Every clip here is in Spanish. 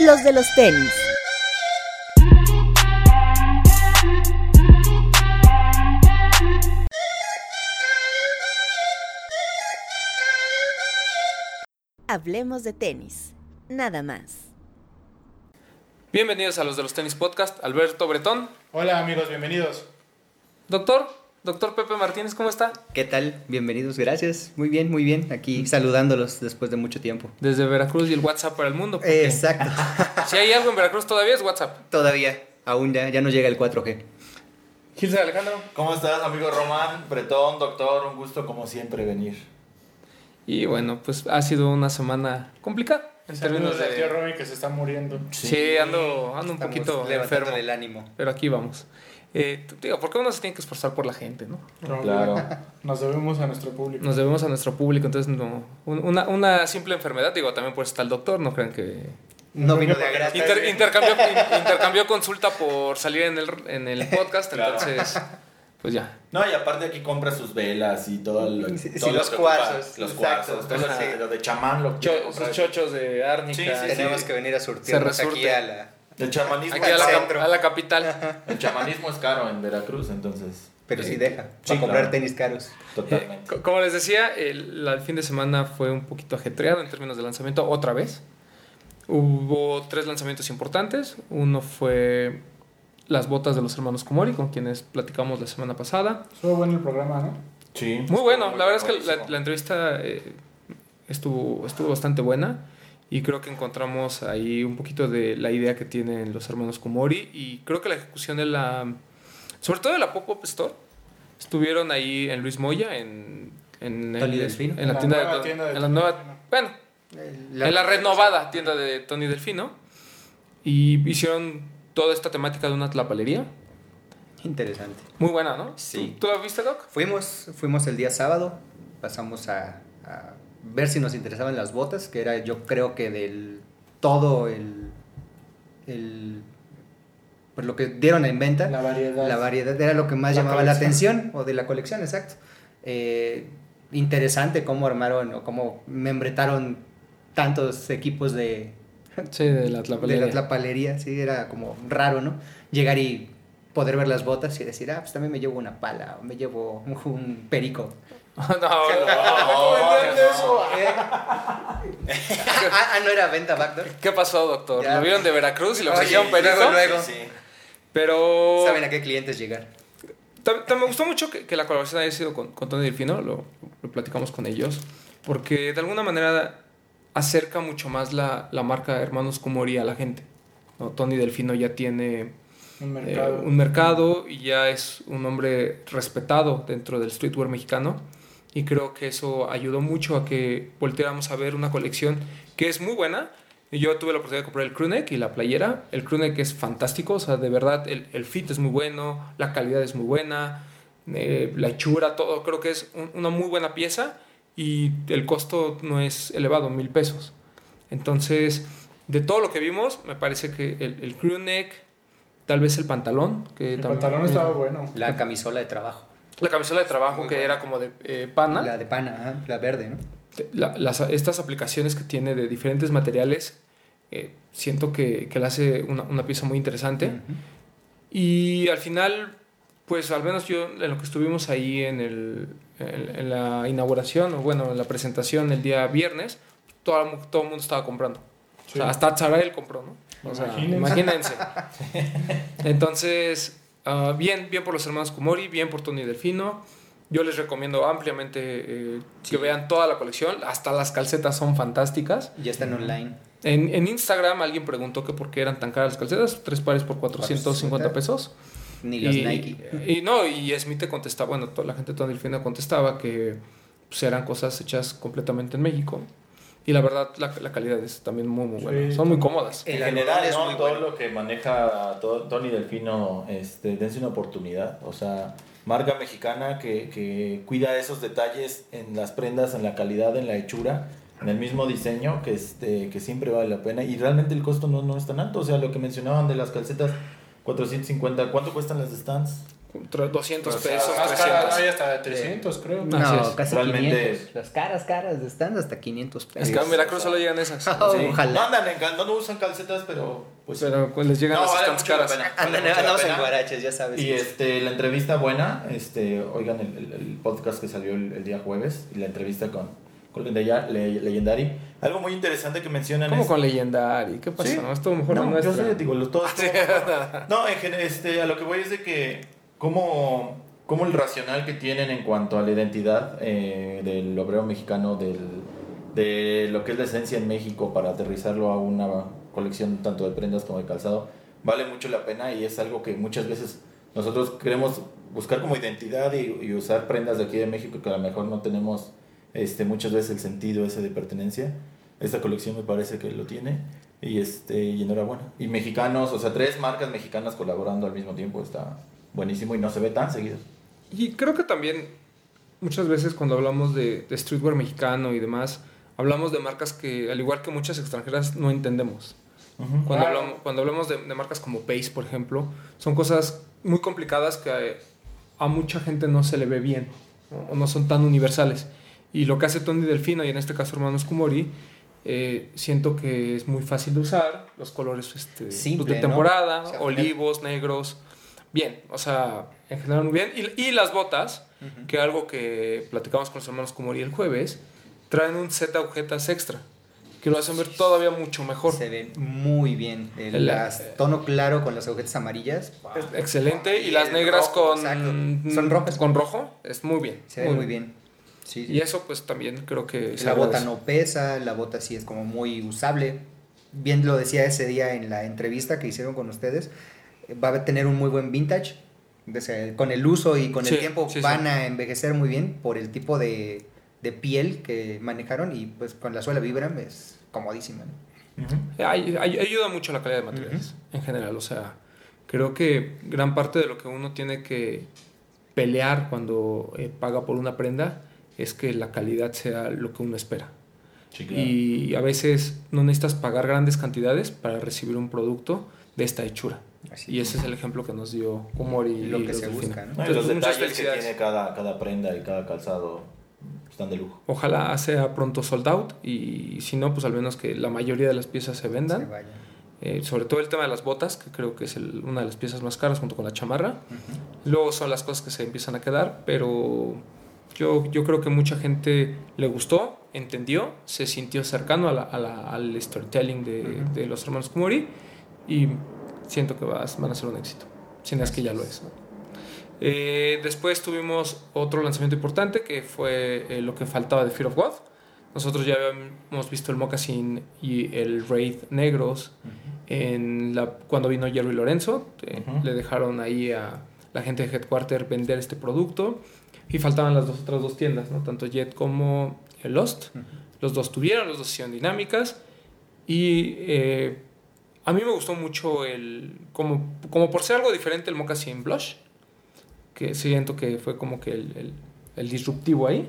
los de los tenis. Hablemos de tenis, nada más. Bienvenidos a los de los tenis podcast, Alberto Bretón. Hola amigos, bienvenidos. Doctor, doctor Pepe Martínez, ¿cómo está? ¿Qué tal? Bienvenidos, gracias. Muy bien, muy bien. Aquí saludándolos después de mucho tiempo. Desde Veracruz y el WhatsApp para el mundo. porque Exacto. Si hay algo en Veracruz todavía es WhatsApp. Todavía, aún ya, ya no llega el 4G. Gilson Alejandro. ¿Cómo estás, amigo Román? Bretón, doctor, un gusto como siempre venir. Y bueno, pues ha sido una semana complicada en términos al tío de... Romy que se está muriendo. Sí, ando, ando un poquito enfermo, el ánimo. pero aquí vamos. Eh, digo, ¿por qué uno se tiene que esforzar por la gente, no? Claro. Nos debemos a nuestro público. Nos debemos a nuestro público, entonces no. un- Una, una simple enfermedad, digo, también por eso está el doctor, no crean que No vino de gratis. Inter- intercambió, in- intercambió consulta por salir en el, en el podcast, Claro. entonces, pues ya. No, y aparte aquí compra sus velas y todo lo, Sí, sí, todo lo los cuarzos, Los cuarzos, todo lo, de chamán, lo que Cho- quiere sus comprar. chochos de árnica. Sí, sí, sí. Tenemos que venir a surtirnos aquí a la... El chamanismo, Aquí a la, a capital. el chamanismo es caro en Veracruz, entonces. Pero sí deja, sí, para comprar claro. tenis caros. Totalmente. Eh, co- como les decía, el, fin de semana fue un poquito ajetreado en términos de lanzamiento otra vez. Hubo tres lanzamientos importantes. Uno fue las botas de los hermanos Komori, con quienes platicamos la semana pasada. Estuvo bueno el programa, ¿no? Sí. Muy bueno, la verdad es que la entrevista eh, estuvo, estuvo bastante buena y creo que encontramos ahí un poquito de la idea que tienen los hermanos Komori y creo que la ejecución de la, sobre todo de la Pop-Up Store, estuvieron ahí en Luis Moya, en, en, Tony el- Delfino. en En la, la tienda, nueva de, tienda de en la nueva, Delfino. bueno, en la renovada tienda de Tony Delfino y hicieron toda esta temática de una tlapalería. Interesante. Muy buena, ¿no? Sí. ¿Tú, tú la viste, Doc? Fuimos, fuimos el día sábado, pasamos a, a ver si nos interesaban las botas, que era yo creo que del todo el, el pues lo que dieron en venta. La variedad. La variedad era lo que más La llamaba la atención, o de la colección, exacto. Eh, interesante cómo armaron o cómo membretaron tantos equipos de, Sí, de la de tlapalería. la tlapalería, sí, era como raro, ¿no? Llegar y poder ver las botas y decir, ah, pues también me llevo una pala, o me llevo un, un perico. no, no, ah, ah, no era venta backdoor. ¿Qué pasó, doctor? Ya. ¿Lo vieron de Veracruz y lo Oye, ofrecieron luego, luego. Sí. Pero Saben a qué clientes llegar. me gustó mucho que, que la colaboración haya sido con, con Tony Delfino, lo, lo platicamos con ellos, porque de alguna manera acerca mucho más la, la marca Hermanos Kumori a la gente. ¿no? Tony Delfino ya tiene Un eh, mercado. un mercado y ya es un hombre respetado dentro del streetwear mexicano. Y creo que eso ayudó mucho a que volteáramos a ver una colección que es muy buena. Y Yo tuve la oportunidad de comprar el crewneck y la playera. El crewneck es fantástico, o sea, de verdad el, el fit es muy bueno, la calidad es muy buena, eh, la hechura, todo. Creo que es un- una muy buena pieza y el costo no es elevado, mil pesos. Entonces, de todo lo que vimos, me parece que el, el crewneck, tal vez el pantalón, que el también- pantalón estaba bueno. La camisola de trabajo. La camisola de trabajo Muy que buena. era como de eh, pana. La de pana, la verde, ¿no? La- las, estas aplicaciones que tiene de diferentes materiales, eh, siento que, que le hace una, una pieza muy interesante. Ujú. Y al final, pues al menos yo, en lo que estuvimos ahí en, el, en, en la inauguración, o bueno, en la presentación el día viernes, todo, todo el mundo estaba comprando. O sea, Sí. hasta Zarael compró, ¿no? O sea, Imagínense. imagínense. Entonces, ah, bien, bien por los hermanos Kumori, bien por Tony Delfino. Yo les recomiendo ampliamente eh, que vean toda la colección. Hasta las calcetas son fantásticas. Ya están online. En, en Instagram alguien preguntó que por qué eran tan caras las calcetas. Tres pares por 450 pesos. Ni los y, Nike. Y no, y Smith te contestaba, bueno, toda la gente de Tony Delfino contestaba que pues, eran cosas hechas completamente en México. Y la verdad, la, la calidad es también muy, muy buena. Sí. Son muy cómodas. En general, es ¿no? muy todo bueno. lo que maneja todo- Tony Delfino, este, dense una oportunidad. O sea, marca mexicana que, que cuida esos detalles en las prendas, en la calidad, en la hechura, en el mismo diseño, que, este, que siempre vale la pena. Y realmente el costo no, no es tan alto. O sea, lo que mencionaban de las calcetas, 450. ¿Cuánto cuestan las? Tra- 200 O sea, pesos, Más cara, 300. hay hasta de 300, creo. No, es. casi Realmente- 500. Las caras, caras están hasta 500 pesos. Es que a Veracruz solo llegan esas. Oh, Sí. Ojalá. No andan en no usan calcetas, pero pues Pero pues les llegan No, las vale caras. pena. Vale Andan, andamos en guaraches, ya sabes. Y este, la entrevista buena, este, oigan el, el- el podcast que salió el, el día jueves y la entrevista con, con Le- Legendary. Algo muy interesante que mencionan ¿Cómo es... con Legendary? ¿Qué pasó? Sí. No, estuvo mejor no, yo nuestra. sé, digo, lo, todo mejor. No, en este, a lo que voy es de que cómo, cómo el racional que tienen en cuanto a la identidad eh, del obrero mexicano, del, de lo que es la esencia en México para aterrizarlo a una colección tanto de prendas como de calzado, vale mucho la pena y es algo que muchas veces nosotros queremos buscar como identidad y, y usar prendas de aquí de México que a lo mejor no tenemos este, muchas veces el sentido ese de pertenencia. Esta colección me parece que lo tiene y, este, y enhorabuena. Y mexicanos, o sea, tres marcas mexicanas colaborando al mismo tiempo está buenísimo y no se ve tan seguido. Y creo que también muchas veces cuando hablamos de, de streetwear mexicano y demás, hablamos de marcas que, al igual que muchas extranjeras, no entendemos. Cuando, Claro. hablamos, cuando hablamos de, de marcas como Pace, por ejemplo, son cosas muy complicadas que eh, a mucha gente no se le ve bien ¿no? o no son tan universales. Y lo que hace Tony Delfino y en este caso Hermanos Kumori, eh, siento que es muy fácil de usar, los colores este, Simple, de ¿no? temporada, O sea, olivos, negros, bien, o sea, en general muy bien. Y, y las botas, que algo que platicamos con los hermanos Kumori el jueves, traen un set de agujetas extra, que lo hacen ver todavía mucho mejor. Se ve muy bien. El, El- las- tono claro con las agujetas amarillas. Excelente. Y, Y las negras rojo, con, exacto. Son rojas. con rojo, es muy bien. Se ve muy bien. Sí, sí. Y eso pues también creo que... La bota no pesa, la bota sí es como muy usable. Bien lo decía ese día en la entrevista que hicieron con ustedes. Va a tener un muy buen vintage. Con el uso y con Sí, el tiempo sí, van sí. a envejecer muy bien por el tipo de, de piel que manejaron y pues con la suela Vibram es comodísima. ¿no? Ay- ay- ayuda mucho la calidad de materiales en general. O sea, creo que gran parte de lo que uno tiene que pelear cuando eh, paga por una prenda es que la calidad sea lo que uno espera. Sí, claro. Y a veces no necesitas pagar grandes cantidades para recibir un producto de esta hechura. Así Y ese es el ejemplo que nos dio Kumori Y lo y que los se busca, ¿no? Los Entonces, muchas detalles que tiene cada, cada prenda y cada calzado están de lujo. Ojalá sea pronto sold out y si no, pues al menos que la mayoría de las piezas se vendan. Se vayan. Eh, sobre todo el tema de las botas, que creo que es el- una de las piezas más caras junto con la chamarra. Luego son las cosas que se empiezan a quedar, pero yo, yo creo que mucha gente le gustó, entendió, se sintió cercano a la- a la- al storytelling de, de los hermanos Kumori y siento que vas- van a ser un éxito, si no es que ya lo es. ¿no? Eh, después tuvimos otro lanzamiento importante que fue eh, lo que faltaba de Fear of God. Nosotros ya habíamos visto el Moccasin y el Wraith negros en la, cuando vino Jerry Lorenzo. eh, Ujú. Le dejaron ahí a la gente de Headquarter vender este producto. Y faltaban las dos, otras dos tiendas, ¿no? tanto Jet como el Lost. Los dos tuvieron, los dos hicieron dinámicas. Y eh, a mí me gustó mucho el. Como, como por ser algo diferente, el Moccasin Blush. Que siento que fue como que el, el- el disruptivo ahí.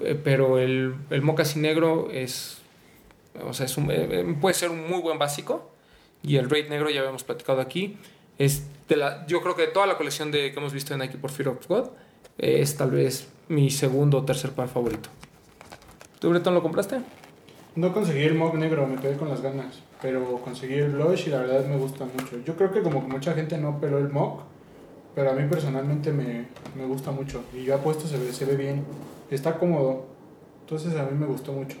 Eh, Pero el, el negro es. O sea, es un- eh, eh, puede ser un muy buen básico. Y el Raid negro, ya habíamos platicado aquí. Es de la, yo creo que de toda la colección de, que hemos visto en Nike por Fear of God, eh, es tal vez mi segundo o tercer par favorito. ¿Tú, Breton, lo compraste? No conseguí el mock negro, me quedé con las ganas. Pero conseguí el blush y la verdad me gusta mucho. Yo creo que como que mucha gente no peló el mock, pero a mí personalmente me, me gusta mucho. Y ya puesto se ve, se ve bien. Está cómodo. Entonces a mí me gustó mucho.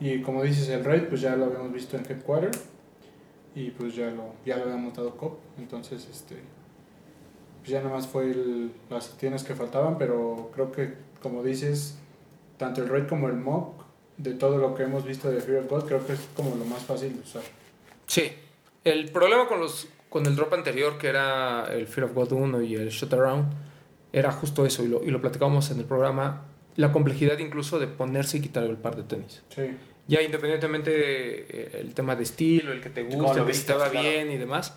Y como dices, el raid pues ya lo habíamos visto en Headquarter. Y pues ya lo, ya lo habíamos dado cop. Entonces este pues ya nada más fue las tiendas que faltaban. Pero creo que como dices, tanto el raid como el mock de todo lo que hemos visto de Fear of God, creo que es como lo más fácil de usar. Sí. El problema con, los, con el drop anterior, que era el Fear of God 1 y el Shut Around, era justo eso, y lo, y lo platicábamos en el programa, la complejidad incluso de ponerse y quitar el par de tenis. Sí. Ya independientemente del tema de estilo, el que te lo el que claro. bien y demás,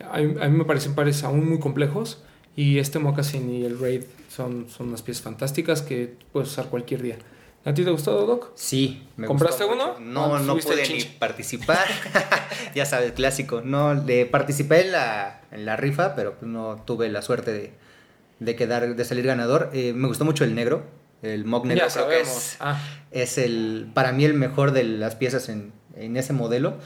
a mí, a mí me parecen pares aún muy complejos y este Moccasin y el Raid son, son unas piezas fantásticas que puedes usar cualquier día. ¿A ti te gustó, Doc? Sí, me ¿Compraste gustó uno? No, ¿O no pude ni participar. ya sabes, clásico. No, le participé en la, en la rifa, pero pues no tuve la suerte de, de quedar, de salir ganador. Eh, me gustó mucho el negro. El Mock negro Ya creo que es, Ah, es el, para mí el mejor de las piezas en, en ese modelo.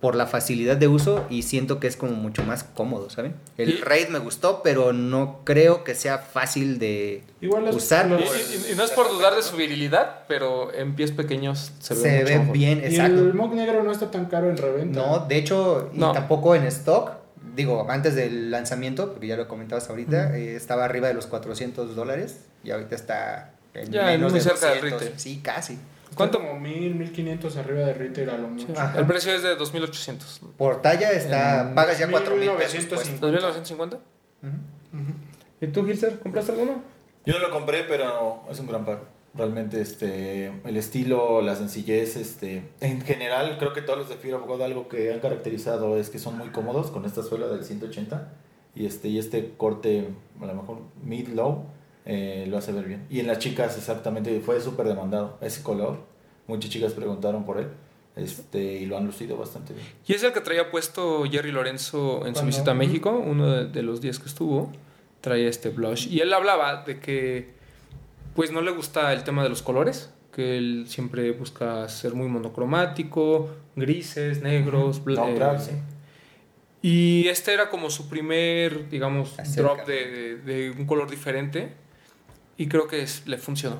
Por la facilidad de uso y siento que es como mucho más cómodo, ¿saben? El Y- Raid me gustó, pero no creo que sea fácil de Igual usar. y, y- y no es por dudar de su virilidad, pero en pies pequeños se ve, Se mucho ve mejor. bien, Y exacto. el Mock negro no está tan caro en reventa. No, de hecho, y No. tampoco en stock. Digo, antes del lanzamiento, porque ya lo comentabas ahorita, eh, estaba arriba de los 400 dólares y ahorita está en Ya, menos muy de cerca del 200. retail. Sí, casi. ¿Cuánto? Como 1000, 1500 arriba de retail a lo mucho. El precio es de 2.800. Por talla está, En pagas ya 4 mil pesos. 1950. pues. ¿2.950? Ujú. ¿Y tú, Gilser, compraste alguno? Yo no lo compré, pero es un gran par. Realmente este, el estilo, la sencillez, este, en general creo que todos los de Fear of God algo que han caracterizado es que son muy cómodos con esta suela del 180 y este, y este corte a lo mejor mid-low eh, lo hace ver bien. Y en las chicas exactamente fue súper demandado ese color. Muchas chicas preguntaron por él este, y lo han lucido bastante bien. Y es el que traía puesto Jerry Lorenzo en su visita a. México, uno de, de los días que estuvo, traía este blush. Y él hablaba de que pues no le gusta el tema de los colores, que él siempre busca ser muy monocromático, grises, negros, bla- No, eh, claro, sí. Y este era como su primer, digamos, Acerca. drop de, de- de un color diferente. Y creo que es- le funcionó.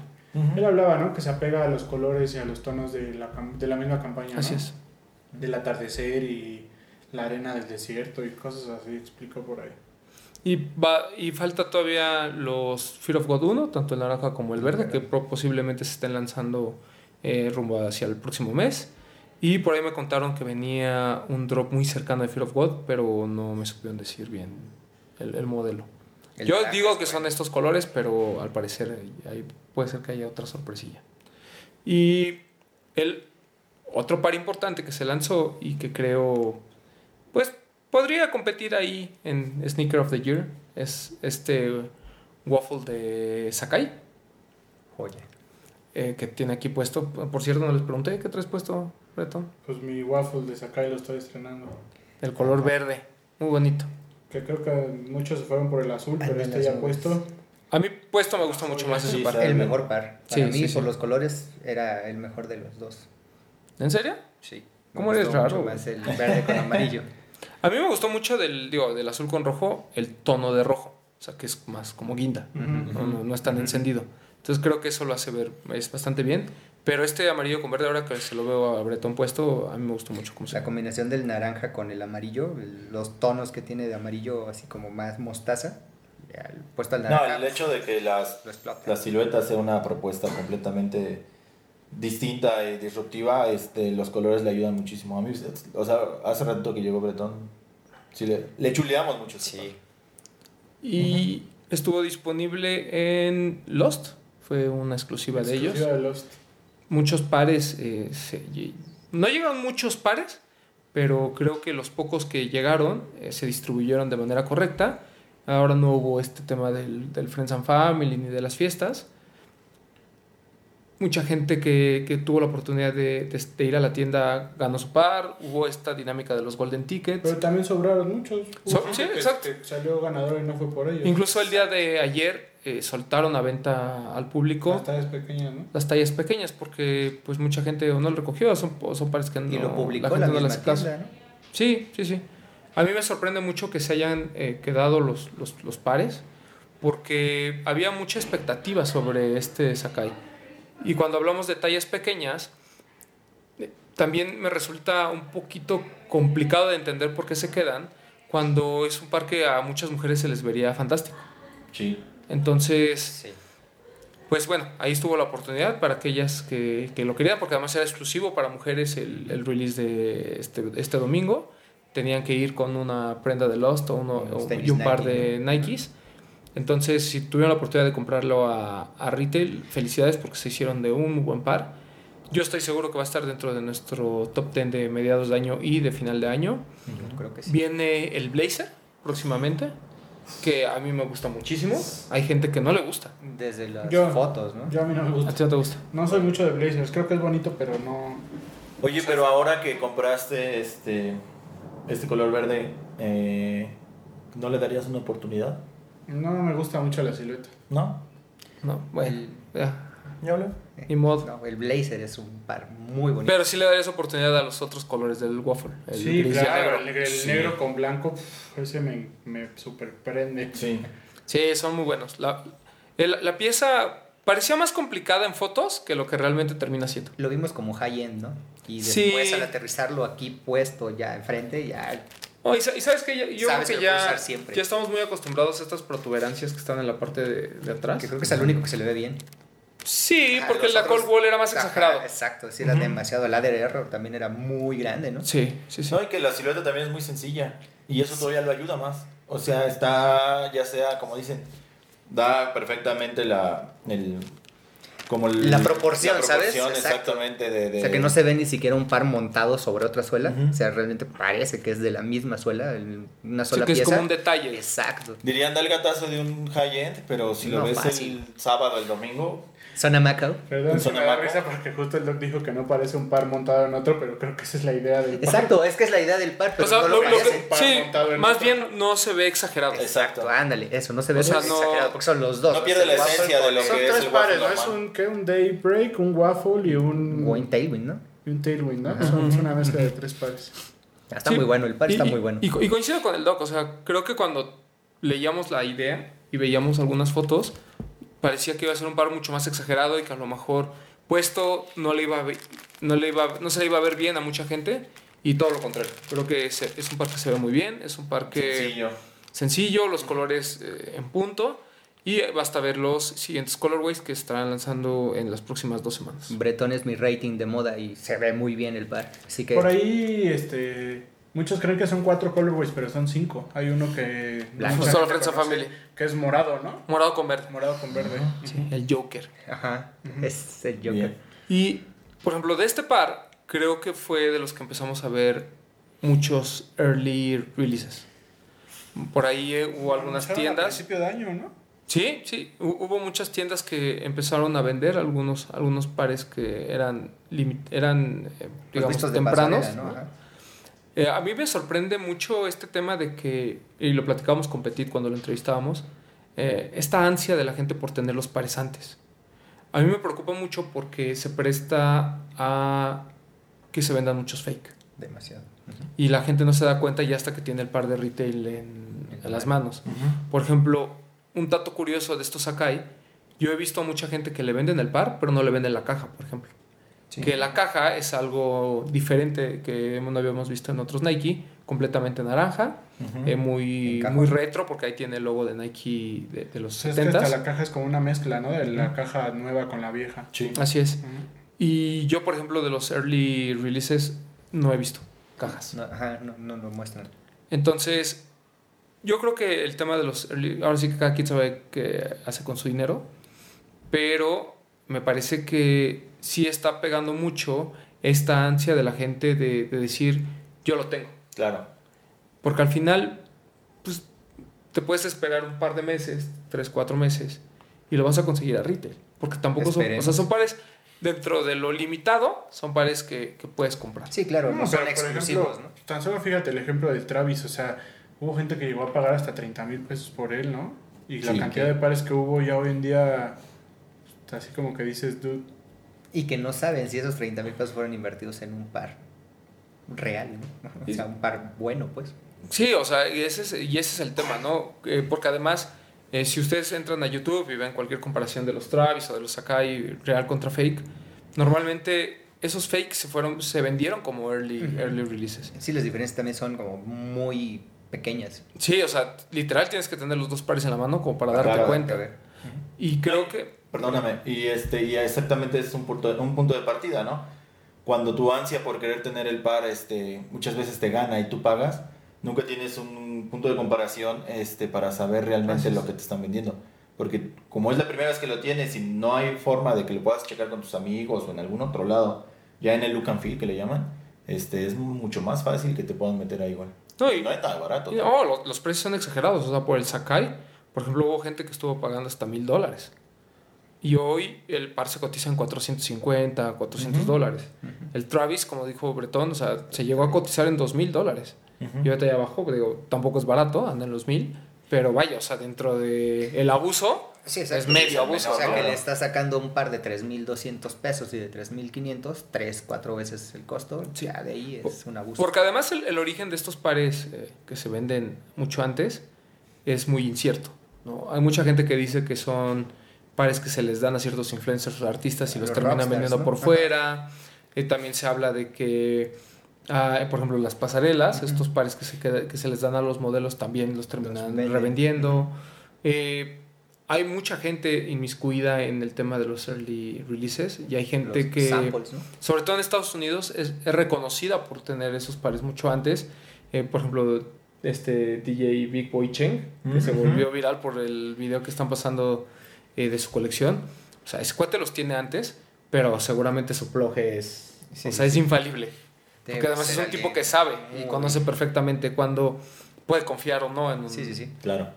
Él hablaba, ¿no? Que se apega a los colores y a los tonos de la, de la misma campaña, ¿no? Así es. Del atardecer y la arena del desierto y cosas así, explicó por ahí. Y, va, y falta todavía los Fear of God 1, tanto el naranja como el verde, que posiblemente se estén lanzando eh, rumbo hacia el próximo mes. Y por ahí me contaron que venía un drop muy cercano de Fear of God, pero no me supieron decir bien el, el modelo. El Yo digo que son estos colores, pero al parecer ahí puede ser que haya otra sorpresilla. Y el otro par importante que se lanzó y que creo, pues podría competir ahí en Sneaker of the Year es este waffle de Sakai, Joya. eh, que tiene aquí puesto. Por cierto, no les pregunté qué traes puesto, Breton. Pues mi waffle de Sakai lo estoy estrenando. El color verde, muy bonito. Que creo que muchos se fueron por el azul, Ah, pero este ya puesto. A mí puesto me gusta mucho más ese Sí, par. El mejor par. Sí, Para mí, sí, sí. por los colores, era el mejor de los dos. ¿En serio? Sí. ¿Cómo Me eres gustó raro? Más el verde con amarillo. A mí me gustó mucho del, digo, del azul con rojo, el tono de rojo. O sea, que es más como guinda. no, no- no es tan encendido. Entonces creo que eso lo hace ver es bastante bien. Pero este amarillo con verde, ahora que se lo veo a Bretón puesto, a mí me gustó mucho cómo se La ve. combinación del naranja con el amarillo, el- los tonos que tiene de amarillo así como más mostaza, al- puesto al No, naranja. el hecho de que las lo explota. la silueta sea una propuesta completamente distinta y disruptiva, este, los colores le ayudan muchísimo. A mí, o sea, hace rato que llegó Bretón, sí le, le chuleamos mucho. Sí. Y estuvo disponible en Lost. Fue una exclusiva de ellos. exclusiva de Lost. Muchos pares. eh, se- no llegaron muchos pares, pero creo que los pocos que llegaron eh, se distribuyeron de manera correcta. Ahora no hubo este tema del, del Friends and Family ni de las fiestas. Mucha gente que, que tuvo la oportunidad de, de- de ir a la tienda ganó su par. Hubo esta dinámica de los Golden Tickets. Pero también sobraron muchos. So- sí, exacto. que salió ganador y no fue por ellos. Incluso el día de ayer eh, soltaron a venta al público Las tallas pequeñas, ¿no? las tallas pequeñas porque pues mucha gente o no lo recogió o son, son pares que no, Y lo publicó gente la, no le misma tienda, ¿no? Sí, sí, sí. A mí me sorprende mucho que se hayan eh, quedado los, los, los pares porque había mucha expectativa sobre este Sakai. Y cuando hablamos de tallas pequeñas, eh, también me resulta un poquito complicado de entender por qué se quedan cuando es un par que a muchas mujeres se les vería fantástico. Sí. Entonces, Sí. pues bueno, ahí estuvo la oportunidad para aquellas que, que lo querían, porque además era exclusivo para mujeres el, el release de este, este domingo. Tenían que ir con una prenda de Lost o uno, o- y un par Nike, de Nikes. Entonces, si tuvieron la oportunidad de comprarlo a, a retail, felicidades porque se hicieron de un buen par. Yo estoy seguro que va a estar dentro de nuestro top 10 de mediados de año y de final de año. Yo creo que sí. Viene el Blazer próximamente, que a mí me gusta muchísimo. Hay gente que no le gusta. Desde las Yo- fotos, ¿no? Yo a mí no me ¿A gusta. ti no te gusta? No soy mucho de Blazers. Creo que es bonito, pero no. Oye, pero ahora que compraste este, este color verde, eh, ¿no le darías una oportunidad? No me gusta mucho la silueta. ¿No? No, bueno, ya, ¿Ya hablé? Ni modo. No, el Blazer es un par muy bonito. Pero sí le darías oportunidad a los otros colores del waffle. El sí, gris y el claro, negro. el, el Sí. negro con blanco, ese me, me super prende. Sí. Sí, son muy buenos. La, el- la pieza parecía más complicada en fotos que lo que realmente termina siendo. Lo vimos como high-end, ¿no? Y Sí. después al aterrizarlo aquí puesto ya enfrente, ya Oh, y, y sabes que yo creo Sabes que que puedes ya, ya estamos muy acostumbrados a estas protuberancias que están en la parte de, de atrás. que creo que es el único que se le ve bien. Sí, Ajá, porque la otros- cold wall era más Ajá, exagerado. exacto, sí, era demasiado. El Ladder Error también era muy grande, ¿no? Sí, sí, sí. No, y que la silueta también es muy sencilla. Y eso todavía lo ayuda más. O sea, está, ya sea, como dicen, da perfectamente la. El, como el- La proporción, la ¿sabes? proporción Exacto. exactamente de, de- O sea, que no se ve ni siquiera un par montado sobre otra suela. O sea, realmente parece que es de la misma suela, el- una sola que es pieza. como un detalle. Exacto. Dirían da el gatazo de un high-end, pero si lo ves fácil. el sábado, el domingo, Zona Macao. Perdón, se me da Sonamaco. risa porque justo el doc dijo que no parece un par montado en otro, pero creo que esa es la idea del par. Exacto, es que es la idea del par, pero o sea, no lo- lo, que- par sí, montado en más otro. bien no se ve exagerado. Exacto. Ándale, eso, no se ve O sea, no- exagerado, porque son los dos. No pierde la waffle esencia de con lo el Son que es tres el pares, waffle ¿no? Es un, ¿qué? un daybreak, un waffle y un, Wayne Tailwind, ¿no? y un tailwind, ¿no? Son es una mezcla de tres pares. Está Sí, muy bueno, el par y- está muy bueno. Y, y coincido con el doc, o sea, creo que cuando leíamos la idea y veíamos algunas fotos, parecía que iba a ser un par mucho más exagerado y que a lo mejor puesto no le iba a no le iba no se le iba a ver bien a mucha gente y todo lo contrario. Creo que es, es un par que se ve muy bien, es un par que Sencillo. sencillo, los colores eh, en punto y basta ver los siguientes colorways que estarán lanzando en las próximas dos semanas. Bretón es mi rating de moda y se ve muy bien el par. Así que Por ahí, este, muchos creen que son cuatro colorways, pero son cinco. Hay uno que... Blanco. Solo Friends of Family. Que es morado, ¿no? Morado con verde. Morado con verde. Sí, el Joker. Ajá, es el Joker. Bien. Y, por ejemplo, de este par, creo que fue de los que empezamos a ver muchos early releases. Por ahí eh, hubo algunas Anunciaron A tiendas. principio de año, ¿no? Sí, sí, hu- hubo muchas tiendas que empezaron a vender algunos, algunos pares que eran, eran eh, digamos, de tempranos. pasarela, ¿no? ¿no? Ajá. Eh, a mí me sorprende mucho este tema de que, y lo platicamos con Petit cuando lo entrevistábamos, eh, esta ansia de la gente por tener los pares antes. A mí me preocupa mucho porque se presta a que se vendan muchos fake. Demasiado. Y la gente no se da cuenta ya hasta que tiene el par de retail en, en las manos. Por ejemplo, un dato curioso de estos Sakai, yo he visto a mucha gente que le venden el par, pero no le venden la caja, por ejemplo. Que la caja es algo diferente que no habíamos visto en otros Nike, completamente naranja, eh, muy, muy retro, porque ahí tiene el logo de Nike de, de los es que hasta 70 la caja es como una mezcla, ¿no? De la caja nueva con la vieja. Sí. Así es. Y yo, por ejemplo, de los early releases, no he visto cajas. No, ajá, no, no lo muestran. Entonces, yo creo que el tema de los early, ahora sí que cada quien sabe qué hace con su dinero, pero me parece que sí está pegando mucho esta ansia de la gente de, de decir, yo lo tengo. Claro. Porque al final, pues, te puedes esperar un par de meses, tres, cuatro meses, y lo vas a conseguir a retail. Porque tampoco son, o Esperemos. sea, son pares dentro de lo limitado, son pares que, que puedes comprar. Sí, claro, no, No, son exclusivos, ejemplo, ¿no? Tan solo fíjate el ejemplo del Travis, o sea, hubo gente que llegó a pagar hasta 30 mil pesos por él, ¿no? Y la Sí, cantidad que- de pares que hubo ya hoy en día, así como que dices, dude, Y que no saben si esos 30 mil pesos fueron invertidos en un par real, ¿no? O sea, un par bueno, pues. Sí, o sea, y ese es, y ese es el tema, ¿no? Eh, porque además, eh, si ustedes entran a YouTube y ven cualquier comparación de los Travis o de los Sakai real contra fake, normalmente esos fakes se fueron, se vendieron como early, early releases. Sí, las diferencias también son como muy pequeñas. Sí, o sea, literal tienes que tener los dos pares en la mano como para darte dar cuenta. Y creo que Perdóname, y este y exactamente es un punto, un punto de partida, ¿no? Cuando tu ansia por querer tener el par este, muchas veces te gana y tú pagas, nunca tienes un punto de comparación este, para saber realmente lo que te están vendiendo. Porque como es la primera vez que lo tienes y no hay forma de que lo puedas checar con tus amigos o en algún otro lado, ya en el look and feel que le llaman, este, es mucho más fácil que te puedan meter ahí igual. No, y- no es nada barato. y, oh, los, los precios son exagerados. O sea, por el Sakai, por ejemplo, hubo gente que estuvo pagando hasta mil dólares. Y hoy el par se cotiza en 450, 400 Ujú. dólares. El Travis, como dijo Bretón, o sea, se llegó a cotizar en 2 mil dólares. Ujú. Y ahorita ya bajó, digo, tampoco es barato, anda en los mil, Pero vaya, o sea, dentro de el abuso, Sí, es medio Sí, abuso. O sea, ¿no? que le está sacando un par de 3.200 pesos y de 3.500, tres, cuatro veces el costo. Sí. Ya de ahí es un abuso. Porque además el, el origen de estos pares eh, que se venden mucho antes es muy incierto. ¿No? Hay mucha gente que dice que son pares que se les dan a ciertos influencers o artistas y los los terminan rockstars, vendiendo ¿no? por fuera. Eh, también se habla de que, ah, por ejemplo, las pasarelas, estos pares que se, que se les dan a los modelos también los terminan revendiendo. Eh, hay mucha gente inmiscuida en el tema de los early releases y hay gente Los que samples, ¿no? sobre todo en Estados Unidos, es, es reconocida por tener esos pares mucho antes. Eh, por ejemplo, este DJ Big Boy Cheng, que se volvió viral por el video que están pasando eh, de su colección. O sea, ese cuate los tiene antes, pero seguramente su plug es, Sí, o sea, es infalible. Debe Porque además es un tipo que sabe y conoce perfectamente cuándo puede confiar o no en un... Sí, sí, sí. Claro.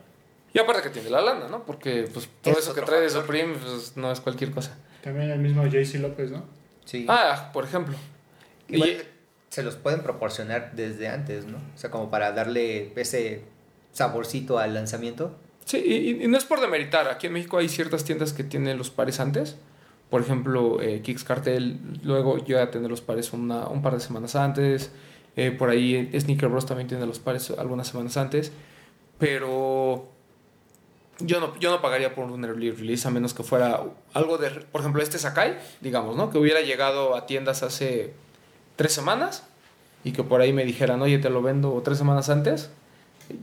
Y aparte que tiene la lana, ¿no? Porque pues, todo Es eso que trae de. Supreme pues, no es cualquier cosa. También el mismo JC López, ¿no? Sí. Ah, por ejemplo. Y- se los pueden proporcionar desde antes, ¿no? O sea, como para darle ese saborcito al lanzamiento. Sí, y, no es por demeritar. Aquí en México hay ciertas tiendas que tienen los pares antes. Por ejemplo, eh, Kicks Cartel luego llega a tener los pares una, un par de semanas antes. Eh, por ahí eh, Sneaker Bros también tiene los pares algunas semanas antes. Pero yo no, yo no pagaría por un early release a menos que fuera algo de... Por ejemplo, este Sakai, digamos, ¿no? Que hubiera llegado a tiendas hace tres semanas y que por ahí me dijeran, oye, te lo vendo tres semanas antes.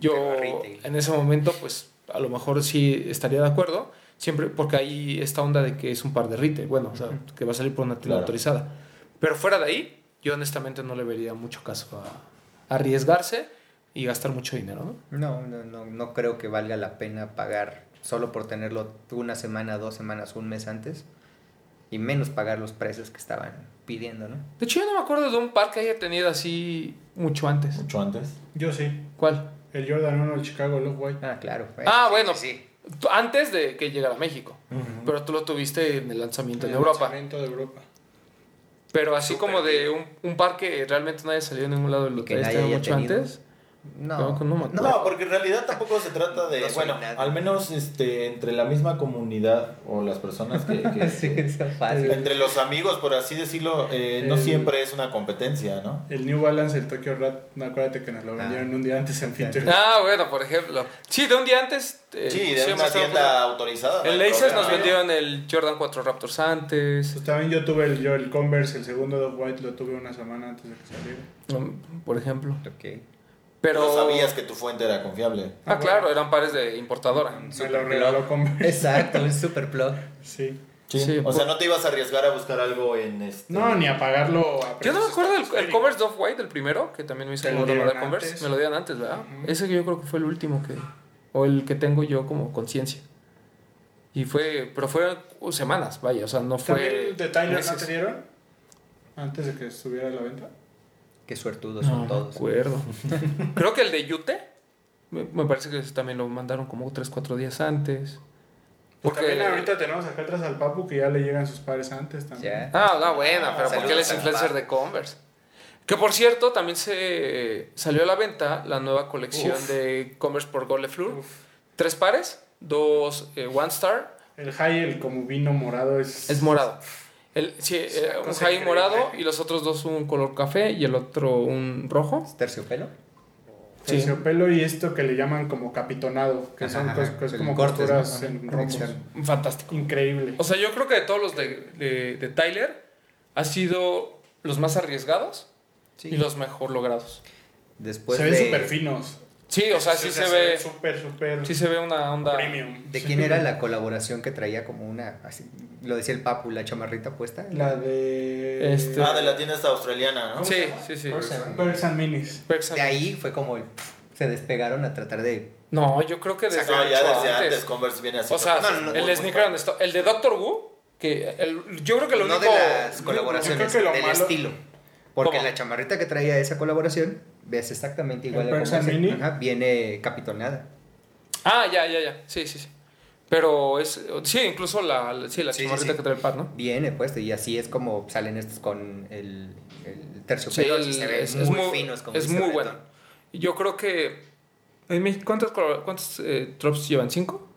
Yo Pero a retail. en ese momento, pues a lo mejor sí estaría de acuerdo, siempre porque hay esta onda de que es un par de retail, bueno, o sea, que va a salir por una tienda Claro. autorizada. Pero fuera de ahí, yo honestamente no le vería mucho caso a arriesgarse y gastar mucho dinero, ¿no? No, no, no, no creo que valga la pena pagar solo por tenerlo una semana, dos semanas, un mes antes. Y menos pagar los precios que estaban pidiendo, ¿no? De hecho, yo no me acuerdo de un par que haya tenido así mucho antes. Mucho antes. Yo sí. ¿Cuál? El Jordan 1, el Chicago Love White. Ah, claro. Ah, Sí, bueno. sí, Antes de que llegara a México. Pero tú lo tuviste en el lanzamiento en El Europa. lanzamiento de Europa. Pero así como de un, un par que realmente no haya salido en ningún lado de lo que haya mucho tenido. antes. No, no me acuerdo. No, porque en realidad tampoco se trata de, No bueno, al menos este, entre la misma comunidad o las personas que, que- Sí, está fácil. entre los amigos, por así decirlo, eh, no El- siempre es una competencia, ¿no? El New Balance, el Tokyo Rat, no acuérdate que nos lo Ah. vendieron un día antes en. Feature. Ah, bueno, por ejemplo. Sí, de un día antes. eh, Sí, de una tienda autorizada. no hay Laces nos ¿no? vendieron el Jordan 4 Raptors antes. Pues también yo tuve el, yo el Converse, el segundo Love White, lo tuve una semana antes de que saliera. mm, Por ejemplo. Ok. Pero. No sabías que tu fuente era confiable. Ah, claro, eran pares de importadora. Me lo regaló Converse. Exacto, un super plug. Sí. Sí. Sí, o por- sea, no te ibas a arriesgar a buscar algo en este. No, ni a pagarlo a Yo no me acuerdo del el estratosféricos. Converse Off White, el primero, que también me hizo lo de dieron Converse. antes. Me lo dieron antes, ¿verdad? Ese que yo creo que fue el último que. O el que tengo yo como conciencia. Y fue. Pero fue semanas, vaya, o sea, no fue. ¿También de Tyler no te dieron? Antes de que estuviera a la venta. Qué suertudos No son me todos. acuerdo. creo que el de Yute. Me, me parece que ese también lo mandaron como 3, 4 días antes. Pues Porque- también ahorita tenemos acá atrás al Papu que ya le llegan sus pares antes también. Ah, no, bueno, pero Saludos porque él es influencer de Converse. Que por cierto, también se salió a la venta la nueva colección Uf. de Converse por Golefleur. Tres pares, dos eh, One Star, El high, el como vino morado es... es morado. El, sí, eh, un increíble. morado y los otros dos un color café y el otro un rojo. ¿Es terciopelo? Sí. Terciopelo y esto que le llaman como capitonado, que Ajá, son ajá. cos- cos- El como cortes, costuras ¿no? en conexión. Fantástico. Increíble. O sea, yo creo que de todos los de, de, de Tyler ha sido los más arriesgados Sí. y los mejor logrados. Después se ven de... súper finos. Sí, o sea, sí se ve ve, súper, súper sí se ve una onda. premium. ¿De quién era la colaboración que traía como una... Así, lo decía el Papu, la chamarrita puesta? La de... Este- Ah, de la tienda esta australiana, ¿no? Sí, sí, sí. Birds and Minis. Perks and- De ahí fue como el... Se despegaron a tratar de... No, yo creo que desde No, ya desde antes. antes. Converse viene así. O sea, No, no, no, el Sneaker and Stop- el de Doctor Who, que el, yo creo que lo no único de las colaboraciones, yo creo que lo del malo- estilo. Porque ¿Cómo? la chamarrita que traía esa colaboración, ves exactamente igual ¿El a. Mini? Ajá, viene capitonada. Ah, ya, ya, ya. Sí, sí, sí. Pero es sí, incluso la, la- sí, la Sí, chamarrita sí. que trae el par, ¿no? Viene puesto y así es como salen estos con el, el Sí, terciopelo. el- se ven es, muy, es muy, finos. Como es muy bueno. Yo creo que En México, ¿Cuántos, cuántos eh, drops llevan? ¿Cinco?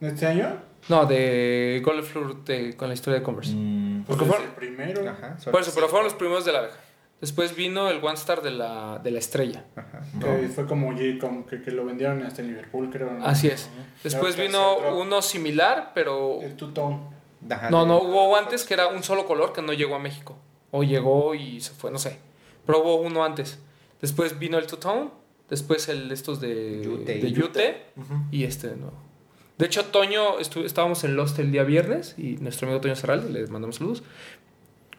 ¿Este año? No, de Golden Floor de- con la historia de Converse. Mm, Pues Porque es fue- el primero. Ajá, Por eso, pero fueron los primeros de la abeja. Después vino el One Star de la, de la estrella. Ajá. Que fue como, como que, que lo vendieron hasta en Liverpool, creo. ¿no? Así es. Después vino uno similar, pero... El. Ajá, No, no, hubo antes que era un solo color que no llegó a México. O llegó y se fue, no sé. Pero hubo uno antes. Después vino el Two-Tone. Después el estos de Yute. de Yute. Y este de nuevo. De hecho, Toño, estábamos en Lost el día viernes y nuestro amigo Toño Serral, le mandamos saludos,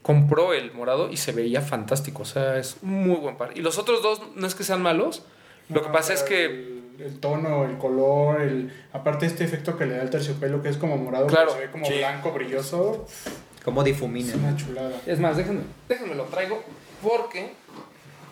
compró el morado y se veía fantástico. O sea, es un muy buen par. Y los otros dos no es que sean malos. Lo que pasa es que El, el tono, el color, el aparte este efecto que le da el terciopelo, que es como morado, Claro. que se ve como Sí. blanco, brilloso. Como Es difumina. una chulada. Es más, déjenme, déjenme lo traigo porque...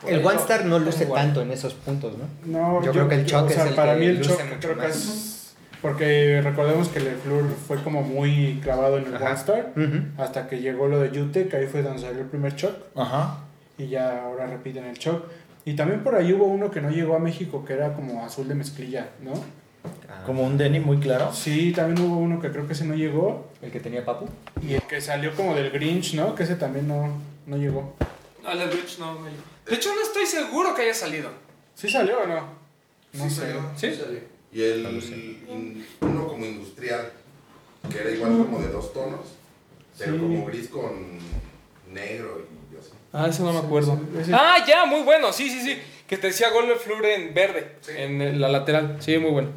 El One Star no luce tanto en esos puntos, ¿no? No, Yo creo que el choque o sea, es el para que mí el luce choque mucho creo que es porque recordemos que Lefleur fue como muy clavado en el Ajá. One Star hasta que llegó lo de Yute, que ahí fue donde salió el primer choc Ajá. y ya ahora repiten el choc. Y también por ahí hubo uno que no llegó a México que era como azul de mezclilla, ¿no? Ah, Como un denim muy claro. Sí, también hubo uno que creo que ese no llegó El que tenía Papu. y el que salió como del Grinch, ¿no? Que ese también no, no llegó. A la Bridge no me De hecho, no estoy seguro que haya salido. ¿Sí salió o no? No Sí, sé. salió, ¿Sí? salió. Y el in- uno como industrial, que era igual como de dos tonos, pero Sí. como gris con negro y así. Ah, eso no me acuerdo. Ah, ya, muy bueno. Sí, sí, sí. Que te decía Golden Fleur en verde, en la lateral. Sí, muy bueno.